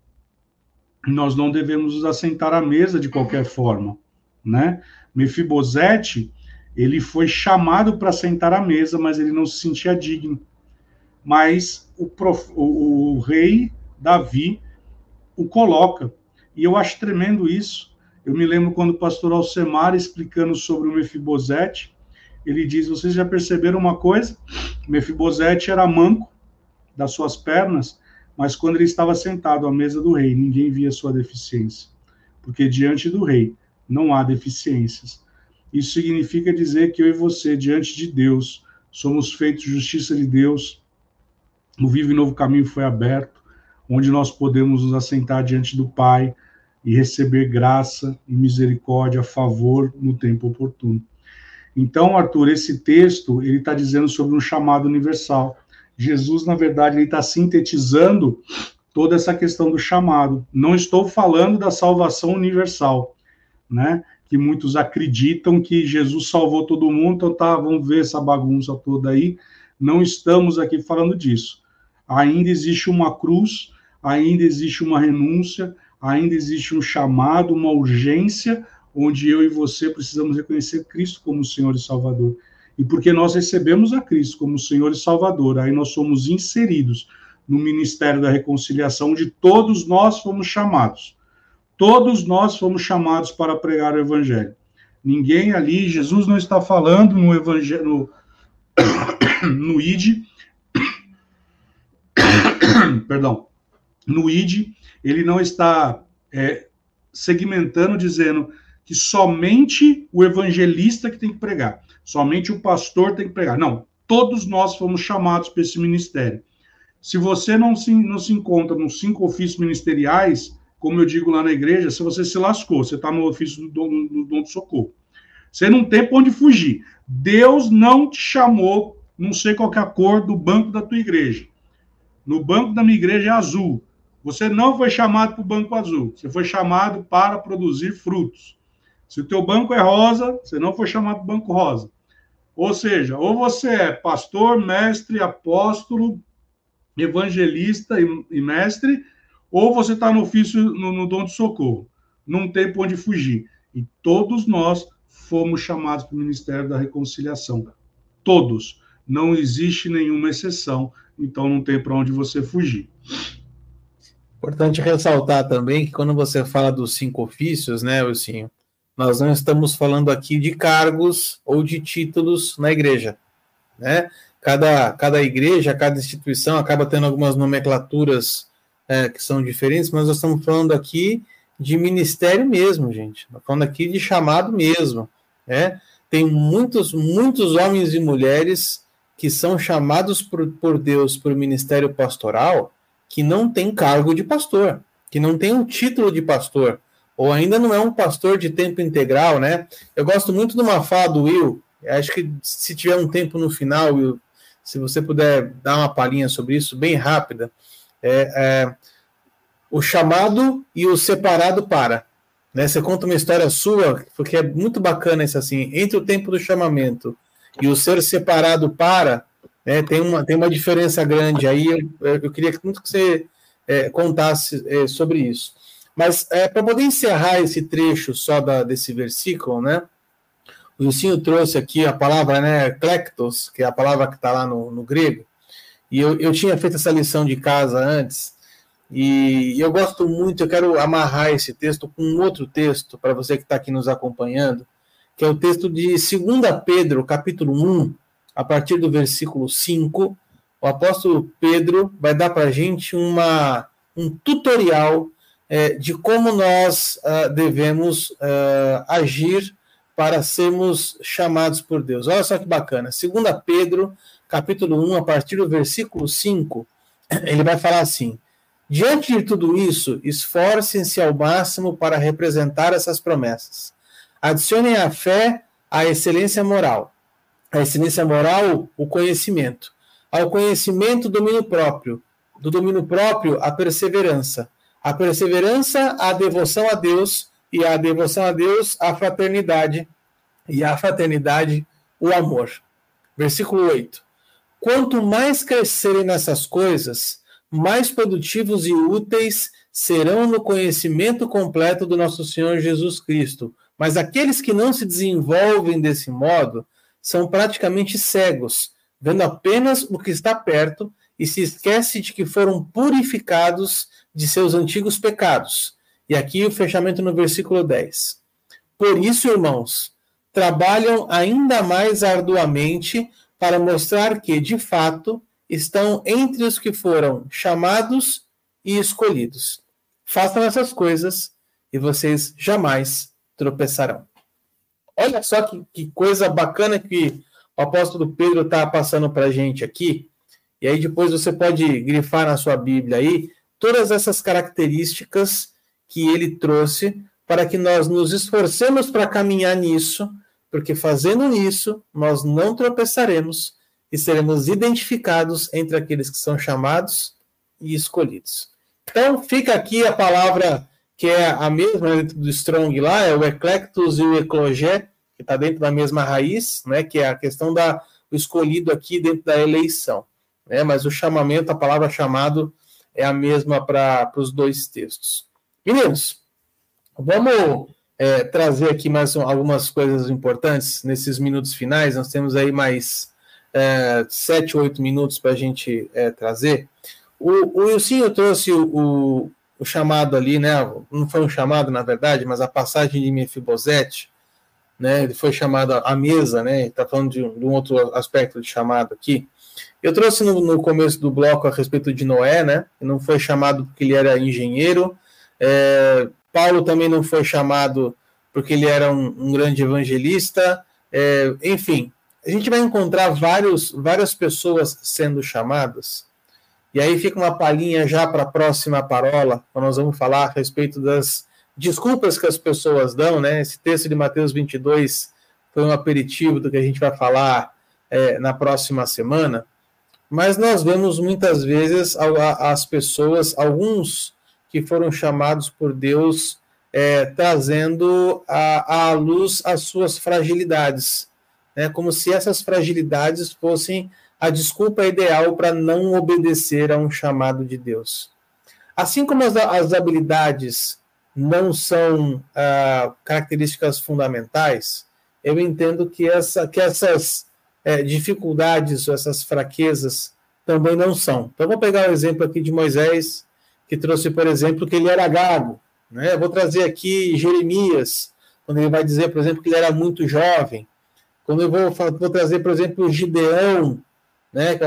nós não devemos nos assentar à mesa de qualquer forma, né? Mefibosete, ele foi chamado para sentar à mesa, mas ele não se sentia digno. Mas o, prof... o, o rei Davi o coloca. E eu acho tremendo isso. Eu me lembro quando o pastor Alcemar explicando sobre o Mefibosete, ele diz: Vocês já perceberam uma coisa? Mefibosete era manco das suas pernas, mas quando ele estava sentado à mesa do rei, ninguém via sua deficiência, porque diante do rei não há deficiências. Isso significa dizer que eu e você, diante de Deus, somos feitos justiça de Deus. O vivo e novo caminho foi aberto, onde nós podemos nos assentar diante do Pai e receber graça e misericórdia favor no tempo oportuno. Então, Arthur, esse texto ele está dizendo sobre um chamado universal. Jesus, na verdade, ele está sintetizando toda essa questão do chamado. Não estou falando da salvação universal, né? Que muitos acreditam que Jesus salvou todo mundo, então tá, vamos ver essa bagunça toda aí. Não estamos aqui falando disso. Ainda existe uma cruz, ainda existe uma renúncia, ainda existe um chamado, uma urgência, onde eu e você precisamos reconhecer Cristo como Senhor e Salvador. E porque nós recebemos a Cristo como Senhor e Salvador, aí nós somos inseridos no ministério da reconciliação, onde todos nós fomos chamados Todos nós fomos chamados para pregar o evangelho. Ninguém ali, Jesus não está falando no evangelho, no, no perdão, no ID, ele não está é, segmentando, dizendo que somente o evangelista que tem que pregar, somente o pastor tem que pregar. Não, todos nós fomos chamados para esse ministério. Se você não se, não se encontra nos cinco ofícios ministeriais, como eu digo lá na igreja, se você se lascou, você está no ofício do dom, do dom de socorro. Você não tem para onde fugir. Deus não te chamou, não sei qual é a cor do banco da tua igreja. No banco da minha igreja é azul. Você não foi chamado para o banco azul. Você foi chamado para produzir frutos. Se o teu banco é rosa, você não foi chamado para o banco rosa. Ou seja, ou você é pastor, mestre, apóstolo, evangelista e, e mestre, ou você está no ofício, no, no dom de socorro. Não tem para onde fugir. E todos nós fomos chamados para o Ministério da Reconciliação. Todos. Não existe nenhuma exceção. Então não tem para onde você fugir. Importante ressaltar também que quando você fala dos cinco ofícios, né, Wilsinho, nós não estamos falando aqui de cargos ou de títulos na igreja, né? Cada, cada igreja, cada instituição acaba tendo algumas nomenclaturas é, que são diferentes, mas nós estamos falando aqui de ministério mesmo, gente. Estamos falando aqui de chamado mesmo. Né? Tem muitos, muitos homens e mulheres que são chamados por, por Deus para o ministério pastoral que não tem cargo de pastor, que não tem um título de pastor, ou ainda não é um pastor de tempo integral, né? Eu gosto muito de uma fala do Will, acho que se tiver um tempo no final, Will, se você puder dar uma palhinha sobre isso, bem rápida, é, é, o chamado e o separado para. Né? Você conta uma história sua, porque é muito bacana isso assim, entre o tempo do chamamento e o ser separado para, né, tem, uma, tem uma diferença grande aí. Eu, eu queria muito que você é, contasse é, sobre isso. Mas é, para poder encerrar esse trecho só da, desse versículo, né? O Wilsinho trouxe aqui a palavra, né, klektos, que é a palavra que está lá no, no grego, e eu, eu tinha feito essa lição de casa antes, e eu gosto muito, eu quero amarrar esse texto com um outro texto para você que está aqui nos acompanhando, que é o texto de 2 Pedro, capítulo 1, a partir do versículo 5. O apóstolo Pedro vai dar para a gente uma, um tutorial é, de como nós uh, devemos uh, agir para sermos chamados por Deus. Olha só que bacana. 2 Pedro, capítulo 1, a partir do versículo 5, ele vai falar assim: Diante de tudo isso, esforcem-se ao máximo para representar essas promessas. Adicionem à fé a excelência moral. A excelência moral, o conhecimento. Ao conhecimento, o domínio próprio. Do domínio próprio, a perseverança. A perseverança, a devoção a Deus e a devoção a Deus, a fraternidade, e a fraternidade, o amor. Versículo 8. Quanto mais crescerem nessas coisas, mais produtivos e úteis serão no conhecimento completo do nosso Senhor Jesus Cristo. Mas aqueles que não se desenvolvem desse modo são praticamente cegos, vendo apenas o que está perto e se esquece de que foram purificados de seus antigos pecados e aqui o fechamento no versículo 10. Por isso, irmãos, trabalham ainda mais arduamente para mostrar que, de fato, estão entre os que foram chamados e escolhidos. Façam essas coisas e vocês jamais tropeçarão. Olha só que, que coisa bacana que o apóstolo Pedro está passando para a gente aqui. E aí depois você pode grifar na sua Bíblia aí todas essas características que ele trouxe para que nós nos esforcemos para caminhar nisso, porque fazendo isso, nós não tropeçaremos e seremos identificados entre aqueles que são chamados e escolhidos. Então, fica aqui a palavra que é a mesma dentro do Strong lá, é o eclectus e o eclogé, que está dentro da mesma raiz, né, que é a questão da o escolhido aqui dentro da eleição. Né, mas o chamamento, a palavra chamado, é a mesma para os dois textos. Meninos, vamos é, trazer aqui mais algumas coisas importantes nesses minutos finais. Nós temos aí mais é, sete, oito minutos para a gente é, trazer. O, o Wilsinho trouxe o, o chamado ali, né? Não foi um chamado, na verdade, mas a passagem de Mefibosete, né? Ele foi chamado à mesa, né? Está falando de de um, outro aspecto de chamado aqui. Eu trouxe no, no, começo do bloco a respeito de Noé, né? Não foi chamado porque ele era engenheiro. É, Paulo também não foi chamado porque ele era um, um grande evangelista. É, enfim, a gente vai encontrar vários, várias pessoas sendo chamadas e aí fica uma palhinha já para a próxima parola, quando nós vamos falar a respeito das desculpas que as pessoas dão, né? Esse texto de Mateus 22 foi um aperitivo do que a gente vai falar é, na próxima semana. Mas nós vemos muitas vezes as pessoas, alguns que foram chamados por Deus, é, trazendo à, à luz as suas fragilidades, né? como se essas fragilidades fossem a desculpa ideal para não obedecer a um chamado de Deus. Assim como as, as habilidades não são ah, características fundamentais, eu entendo que, essa, que essas é, dificuldades, essas fraquezas também não são. Então, vou pegar o exemplo aqui de Moisés, que trouxe, por exemplo, que ele era gago. Né? vou trazer aqui Jeremias, quando ele vai dizer, por exemplo, que ele era muito jovem. Quando eu vou, vou trazer, por exemplo, Gideão, né,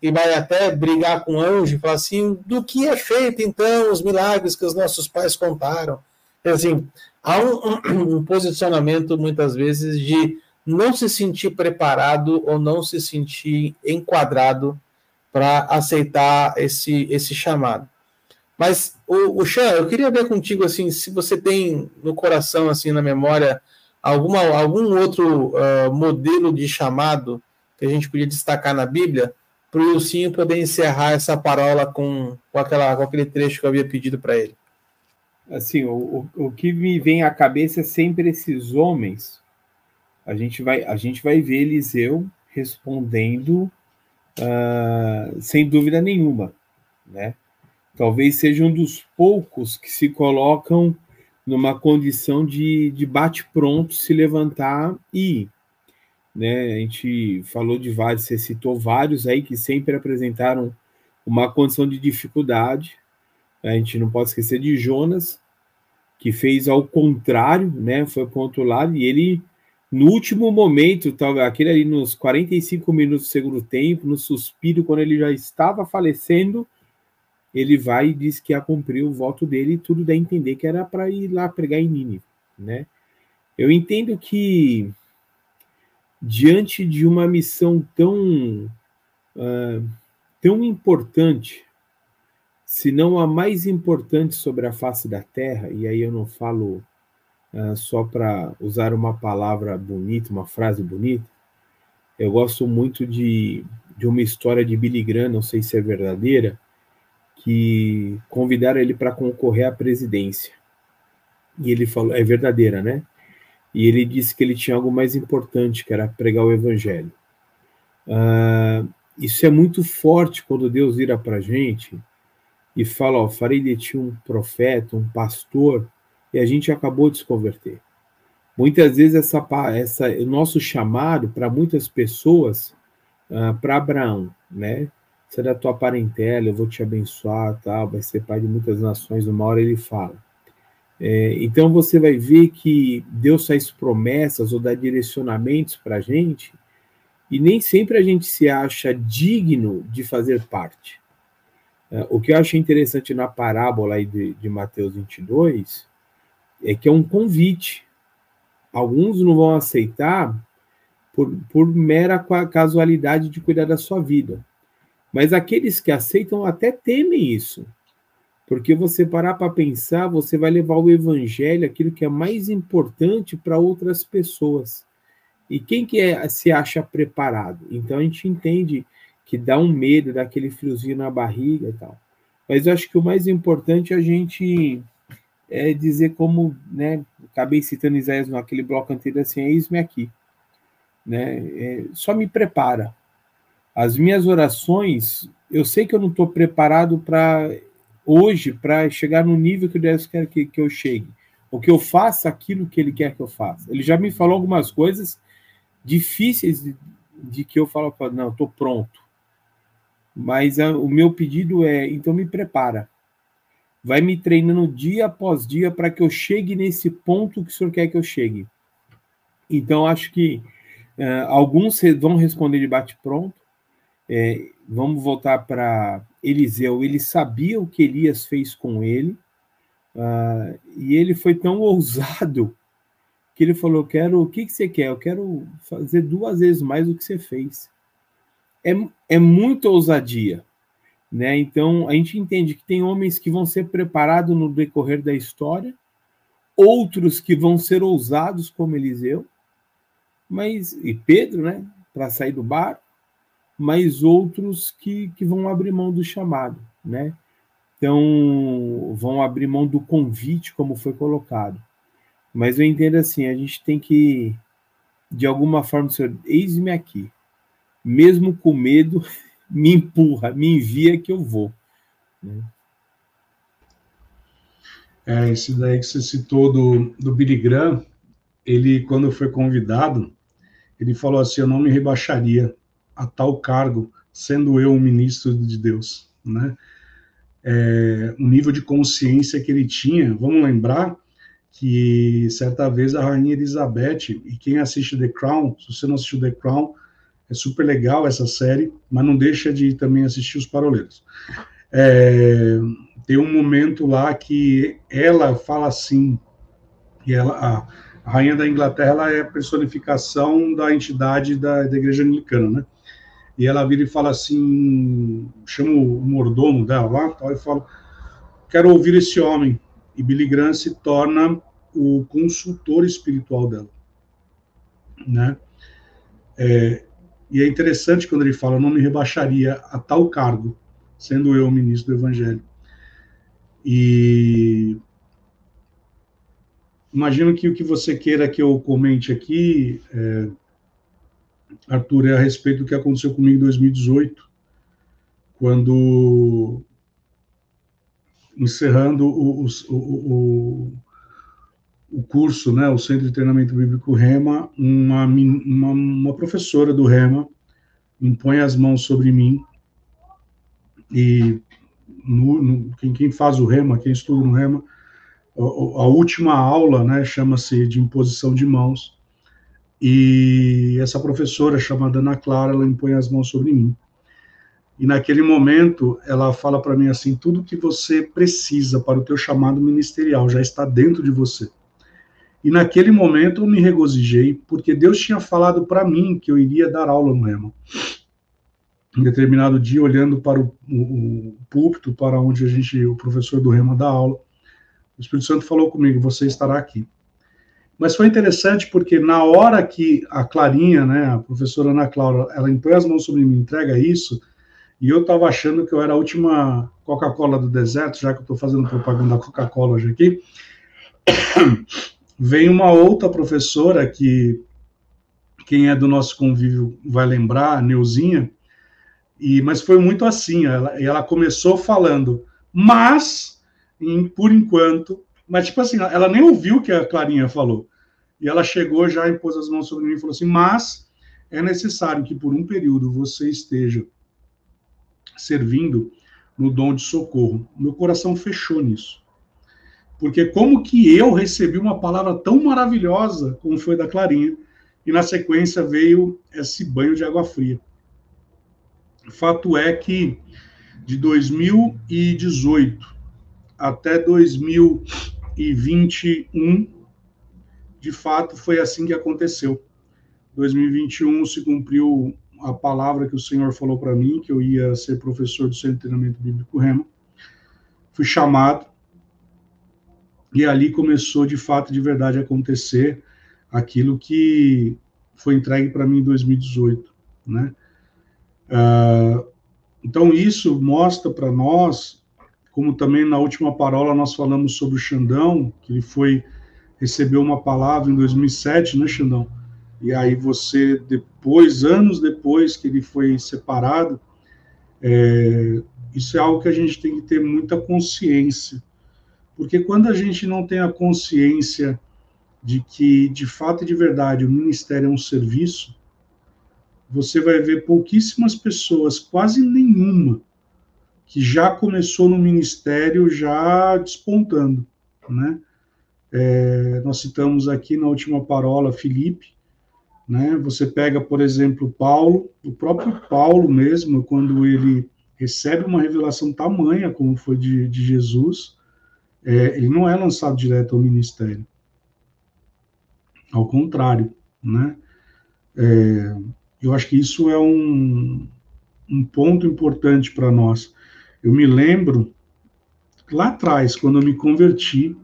que vai até brigar com o anjo e falar assim, do que é feito então os milagres que os nossos pais contaram? Assim, há um, um, posicionamento muitas vezes de não se sentir preparado ou não se sentir enquadrado para aceitar esse, esse chamado. Mas o, o eu queria ver contigo assim, se você tem no coração assim na memória alguma algum outro uh, modelo de chamado que a gente podia destacar na Bíblia, para o Ilcinho poder encerrar essa parola com, com, aquela, com aquele trecho que eu havia pedido para ele. Assim, o, o, o que me vem à cabeça é sempre esses homens. A gente vai, a gente vai ver Eliseu respondendo uh, sem dúvida nenhuma, né? Talvez seja um dos poucos que se colocam numa condição de, de bate-pronto, se levantar e né? A gente falou de vários, você citou vários aí que sempre apresentaram uma condição de dificuldade. A gente não pode esquecer de Jonas, que fez ao contrário, né? Foi para o outro lado e ele, no último momento, aquele ali nos 45 minutos do segundo tempo, no suspiro, quando ele já estava falecendo, ele vai e diz que ia cumprir o voto dele e tudo dá a entender que era para ir lá pregar em Nínive, né? Eu entendo que diante de uma missão tão, uh, tão importante, se não a mais importante sobre a face da Terra, e aí eu não falo uh, só para usar uma palavra bonita, uma frase bonita, eu gosto muito de, de uma história de Billy Graham, não sei se é verdadeira, que convidaram ele para concorrer à presidência. E ele falou, é verdadeira, né? e ele disse que ele tinha algo mais importante, que era pregar o evangelho. Uh, isso é muito forte quando Deus vira para a gente e fala: ó, farei de ti um profeta, um pastor, e a gente acabou de se converter. Muitas vezes essa, essa, o nosso chamado para muitas pessoas, uh, para Abraão, né? Da tua parentela, eu vou te abençoar, tal, vai ser pai de muitas nações. Uma hora ele fala. É, então você vai ver que Deus faz promessas ou dá direcionamentos para a gente e nem sempre a gente se acha digno de fazer parte. É, o que eu achei interessante na parábola aí de, de Mateus 22 é que é um convite. Alguns não vão aceitar por, por mera casualidade de cuidar da sua vida. Mas aqueles que aceitam até temem isso. Porque você parar para pensar, você vai levar o evangelho, aquilo que é mais importante para outras pessoas. E quem que é, se acha preparado? Então a gente entende que dá um medo, dá aquele friozinho na barriga e tal. Mas eu acho que o mais importante é a gente é dizer como, né, acabei citando Isaías naquele bloco anterior, assim, eis-me aqui. Né? É, só me prepara. As minhas orações, eu sei que eu não estou preparado para hoje para chegar no nível que Deus quer que, que eu chegue, ou que eu faça aquilo que Ele quer que eu faça. Ele já me falou algumas coisas difíceis de, de que eu falo, não, estou pronto. Mas a, o meu pedido é, então me prepara. vai me treinando dia após dia para que eu chegue nesse ponto que o senhor quer que eu chegue. Então, acho que uh, alguns vão responder de bate-pronto. É, vamos voltar para Eliseu. Ele sabia o que Elias fez com ele, uh, e ele foi tão ousado que ele falou: Quero, o que, que você quer? Eu quero fazer duas vezes mais do que você fez. É, é muita ousadia. Né? Então, a gente entende que tem homens que vão ser preparados no decorrer da história, outros que vão ser ousados, como Eliseu, mas e Pedro, né, para sair do bar, mas outros que, que vão abrir mão do chamado, né? Então, vão abrir mão do convite, como foi colocado. Mas eu entendo assim, a gente tem que, de alguma forma, senhor, eis-me aqui. Mesmo com medo, me empurra, me envia que eu vou. Né? É, esse daí que você citou do, do Billy Graham, ele, quando foi convidado, ele falou assim, eu não me rebaixaria a tal cargo, sendo eu um ministro de Deus, né? É, o nível de consciência que ele tinha, vamos lembrar que certa vez a rainha Elizabeth, e quem assiste The Crown, se você não assistiu The Crown, é super legal essa série, mas não deixa de também assistir os paroleiros. É, tem um momento lá que ela fala assim, e ela, a, rainha da Inglaterra é a personificação da entidade da, da igreja anglicana, né? E ela vira e fala assim, chama o mordomo dela lá, e fala, quero ouvir esse homem. E Billy Graham se torna o consultor espiritual dela, né? É, e é interessante quando ele fala, não me rebaixaria a tal cargo, sendo eu ministro do Evangelho. E imagino que o que você queira que eu comente aqui, é, Arthur, é a respeito do que aconteceu comigo em 2018, quando encerrando o, o, o, o, curso, né, o Centro de Treinamento Bíblico Rema, uma, uma, uma professora do Rema impõe as mãos sobre mim e no, no, quem, quem, faz o Rema, quem estuda no Rema, a, a última aula, né, chama-se de imposição de mãos, e essa professora chamada Ana Clara, ela impõe as mãos sobre mim. E naquele momento, ela fala para mim assim: tudo que você precisa para o teu chamado ministerial já está dentro de você. E naquele momento eu me regozijei, porque Deus tinha falado para mim que eu iria dar aula no Rema. Em determinado dia, olhando para o, o, o púlpito, para onde a gente, o professor do Rema dá aula, o Espírito Santo falou comigo: você estará aqui. Mas foi interessante porque na hora que a Clarinha, né, a professora Ana Clara, ela impõe as mãos sobre mim, entrega isso, e eu estava achando que eu era a última Coca-Cola do deserto, já que eu estou fazendo propaganda da Coca-Cola hoje aqui. Vem uma outra professora que quem é do nosso convívio vai lembrar, a Neuzinha, e, mas foi muito assim, ela, ela começou falando, mas, em, por enquanto, mas tipo assim, ela nem ouviu o que a Clarinha falou, e ela chegou já e pôs as mãos sobre mim e falou assim, mas é necessário que por um período você esteja servindo no dom de socorro. Meu coração fechou nisso. Porque como que eu recebi uma palavra tão maravilhosa como foi da Clarinha, e na sequência veio esse banho de água fria. Fato é que de 2018 até 2021, de fato foi assim que aconteceu. 2021 se cumpriu a palavra que o Senhor falou para mim, que eu ia ser professor do Centro de Treinamento Bíblico Rema. Fui chamado e ali começou de fato, de verdade, a acontecer aquilo que foi entregue para mim em 2018, né? Uh, então isso mostra para nós, como também na última parola nós falamos sobre o Xandão, que ele foi recebeu uma palavra em 2007, né, Xandão? e aí você, depois, anos depois que ele foi separado, é, isso é algo que a gente tem que ter muita consciência, porque quando a gente não tem a consciência de que, de fato e de verdade, o ministério é um serviço, você vai ver pouquíssimas pessoas, quase nenhuma, que já começou no ministério, já despontando, né? É, nós citamos aqui na última parola Felipe, né? Você pega, por exemplo, Paulo, o próprio Paulo mesmo, quando ele recebe uma revelação tamanha como foi de, de Jesus, é, ele não é lançado direto ao ministério. Ao contrário, né? É, eu acho que isso é um, um ponto importante para nós. Eu me lembro, lá atrás, quando eu me converti,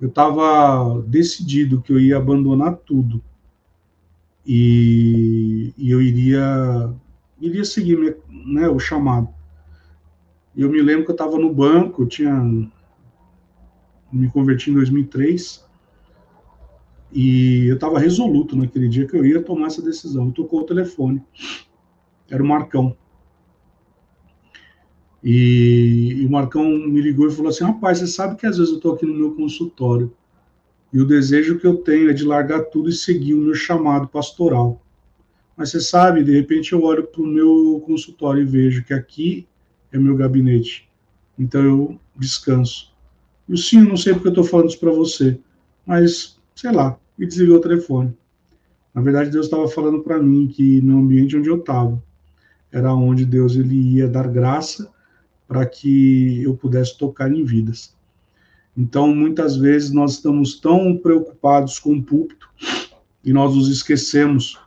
eu estava decidido que eu ia abandonar tudo. E, e eu iria, iria seguir né, o chamado. E eu me lembro que eu estava no banco, tinha me converti em 2003, e eu estava resoluto naquele dia que eu ia tomar essa decisão. Tocou o telefone, era o Marcão. E, e, o Marcão me ligou e falou assim: Rapaz, você sabe que às vezes eu estou aqui no meu consultório e o desejo que eu tenho é de largar tudo e seguir o meu chamado pastoral. Mas você sabe, de repente eu olho para o meu consultório e vejo que aqui é meu gabinete. Então eu descanso. E sim, eu não sei porque eu estou falando isso para você, mas sei lá, e desliguei o telefone. Na verdade, Deus estava falando para mim que no ambiente onde eu estava era onde Deus ele ia dar graça para que eu pudesse tocar em vidas. Então, muitas vezes nós estamos tão preocupados com o púlpito e nós nos esquecemos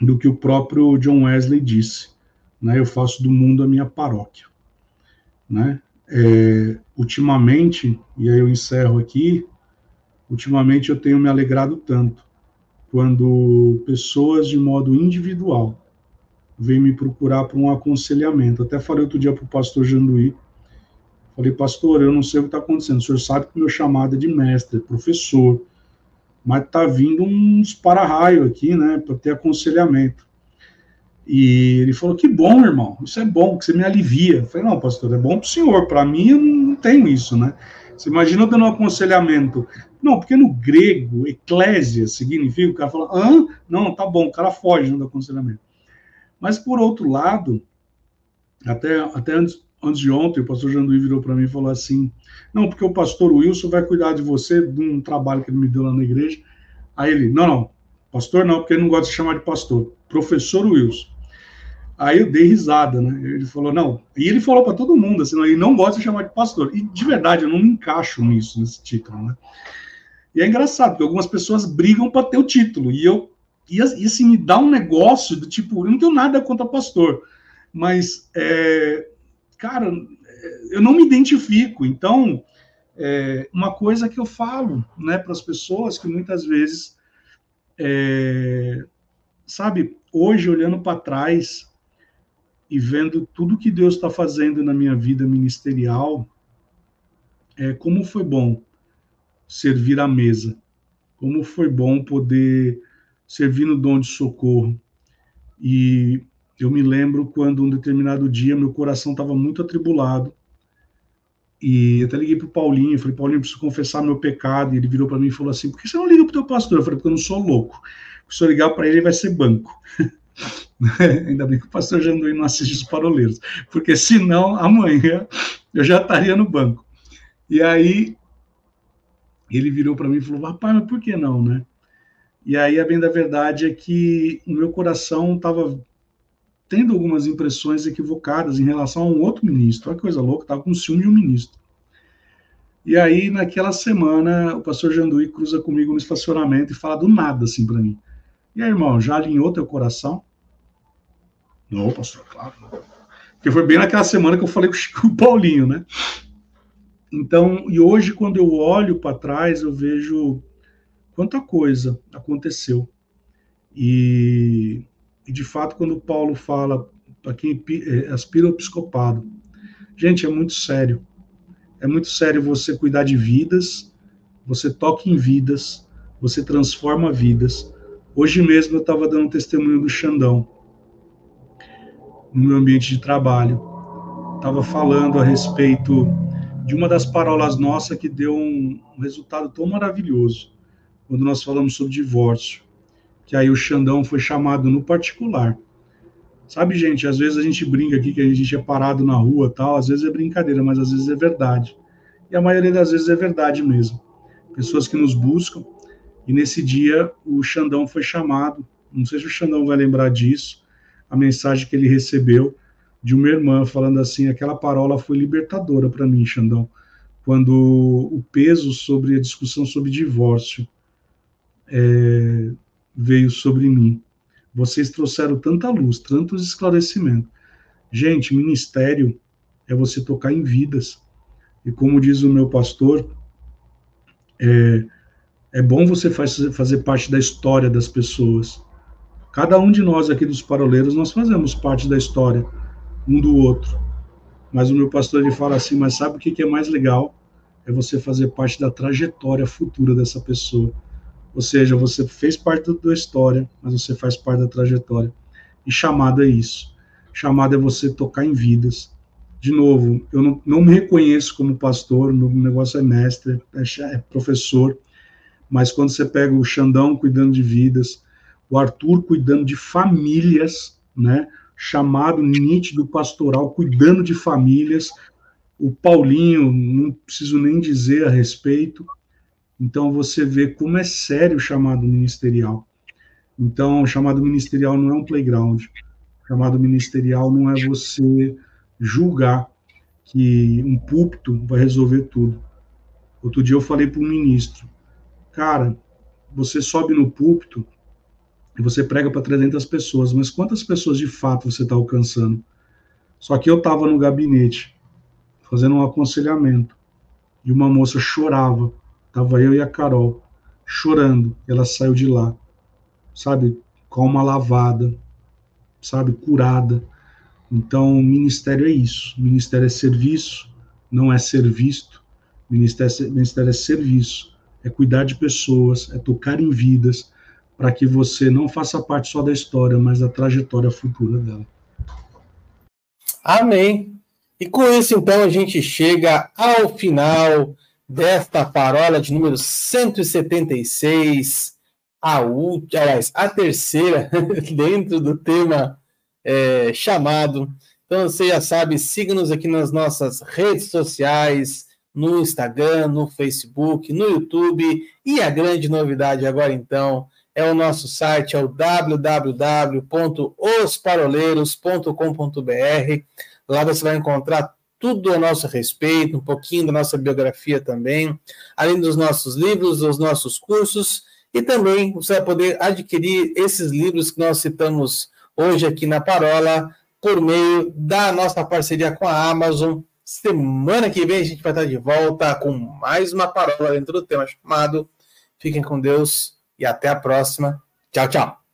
do que o próprio John Wesley disse, né? Eu faço do mundo a minha paróquia, né? É, ultimamente, e aí eu encerro aqui, ultimamente eu tenho me alegrado tanto quando pessoas de modo individual vêm me procurar para um aconselhamento. Até falei outro dia para o pastor Janduí, falei, pastor, eu não sei o que está acontecendo, o senhor sabe que meu chamado é de mestre, professor, mas está vindo uns para-raio aqui, né, para ter aconselhamento. E ele falou, que bom, irmão, isso é bom, que você me alivia. Eu falei, não, pastor, é bom para o senhor, para mim eu não tenho isso, né? Você imagina eu dando um aconselhamento. Não, porque no grego, eclésia significa, o cara fala, hã? Não, tá bom, o cara foge do aconselhamento. Mas, por outro lado, até, até antes, antes de ontem, o pastor Janduí virou para mim e falou assim: Não, porque o pastor Wilson vai cuidar de você de um trabalho que ele me deu lá na igreja. Aí ele: Não, não, pastor não, porque ele não gosta de chamar de pastor. Professor Wilson. Aí eu dei risada, né? Ele falou, não. E ele falou para todo mundo, assim, ele não gosta de chamar de pastor. E de verdade, eu não me encaixo nisso, nesse título, né? E é engraçado, porque algumas pessoas brigam para ter o título. E eu, e, e assim, me dá um negócio do tipo, eu não tenho nada contra pastor, mas, é, cara, eu não me identifico. Então, é, uma coisa que eu falo, né, para as pessoas que muitas vezes, é, sabe, hoje olhando para trás, e vendo tudo que Deus está fazendo na minha vida ministerial, é, como foi bom servir à mesa, como foi bom poder servir no dom de socorro. E eu me lembro quando, um determinado dia, meu coração estava muito atribulado, e eu até liguei para o Paulinho, falei, Paulinho, preciso confessar meu pecado. E ele virou para mim e falou assim: por que você não liga para o teu pastor? Eu falei, porque eu não sou louco. Se eu ligar para ele, ele vai ser banco. Ainda bem que o pastor Janduí não assiste os paroleiros, porque senão amanhã eu já estaria no banco. E aí ele virou para mim e falou: Rapaz, mas por que não, né? E aí a bem da verdade é que o meu coração estava tendo algumas impressões equivocadas em relação a um outro ministro. Olha que coisa louca, estava com ciúme de um ministro. E aí, naquela semana, o pastor Janduí cruza comigo no estacionamento e fala do nada assim para mim. E aí, irmão, já alinhou teu coração? Não, pastor, claro. Porque foi bem naquela semana que eu falei com o Paulinho, né? Então, e hoje, quando eu olho para trás, eu vejo quanta coisa aconteceu. E, e, de fato, quando Paulo fala para quem é, aspira ao episcopado, gente, é muito sério. É muito sério você cuidar de vidas, você toca em vidas, você transforma vidas. Hoje mesmo eu estava dando testemunho do Xandão no meu ambiente de trabalho. Estava falando a respeito de uma das parolas nossas que deu um resultado tão maravilhoso, quando nós falamos sobre divórcio, que aí o Xandão foi chamado no particular Sabe, gente, às vezes a gente brinca aqui que a gente é parado na rua tal, às vezes é brincadeira, mas às vezes é verdade. E a maioria das vezes é verdade mesmo. Pessoas que nos buscam, e nesse dia o Xandão foi chamado, não sei se o Xandão vai lembrar disso, a mensagem que ele recebeu de uma irmã falando assim, aquela parola foi libertadora para mim, Xandão, quando o peso sobre a discussão sobre divórcio é, veio sobre mim. Vocês trouxeram tanta luz, tantos esclarecimentos. Gente, ministério é você tocar em vidas. E como diz o meu pastor, é, é bom você faz, fazer parte da história das pessoas. Cada um de nós aqui dos paroleiros, nós fazemos parte da história um do outro. Mas o meu pastor ele fala assim, mas sabe o que é mais legal? É você fazer parte da trajetória futura dessa pessoa. Ou seja, você fez parte da história, mas você faz parte da trajetória. E chamado é isso. Chamado é você tocar em vidas. De novo, eu não, não me reconheço como pastor, meu negócio é mestre, é, é professor, mas quando você pega o Xandão cuidando de vidas, o Arthur cuidando de famílias, né? chamado nítido pastoral, cuidando de famílias, o Paulinho, não preciso nem dizer a respeito, então você vê como é sério o chamado ministerial. Então, o chamado ministerial não é um playground. O chamado ministerial não é você julgar que um púlpito vai resolver tudo. Outro dia eu falei para um ministro, cara, você sobe no púlpito e você prega para 300 pessoas, mas quantas pessoas de fato você está alcançando? Só que eu estava no gabinete fazendo um aconselhamento e uma moça chorava Tava eu e a Carol chorando. Ela saiu de lá, sabe, com uma lavada, sabe, curada. Então, ministério é isso. Ministério é serviço, não é ser visto. Ministério, é ministério é serviço, é cuidar de pessoas, é tocar em vidas, para que você não faça parte só da história, mas da trajetória futura dela. Amém. E com isso, então, a gente chega ao final desta parola de número 176, a última, aliás, a terceira dentro do tema é, chamado. Então você já sabe, siga-nos aqui nas nossas redes sociais, no Instagram, no Facebook, no YouTube e a grande novidade agora então é o nosso site, é o www.osparoleiros.com.br. Lá você vai encontrar tudo a nosso respeito, um pouquinho da nossa biografia também, além dos nossos livros, dos nossos cursos, e também você vai poder adquirir esses livros que nós citamos hoje aqui na Parola, por meio da nossa parceria com a Amazon. Semana que vem a gente vai estar de volta com mais uma parola dentro do tema chamado Fiquem com Deus e até a próxima. Tchau, tchau.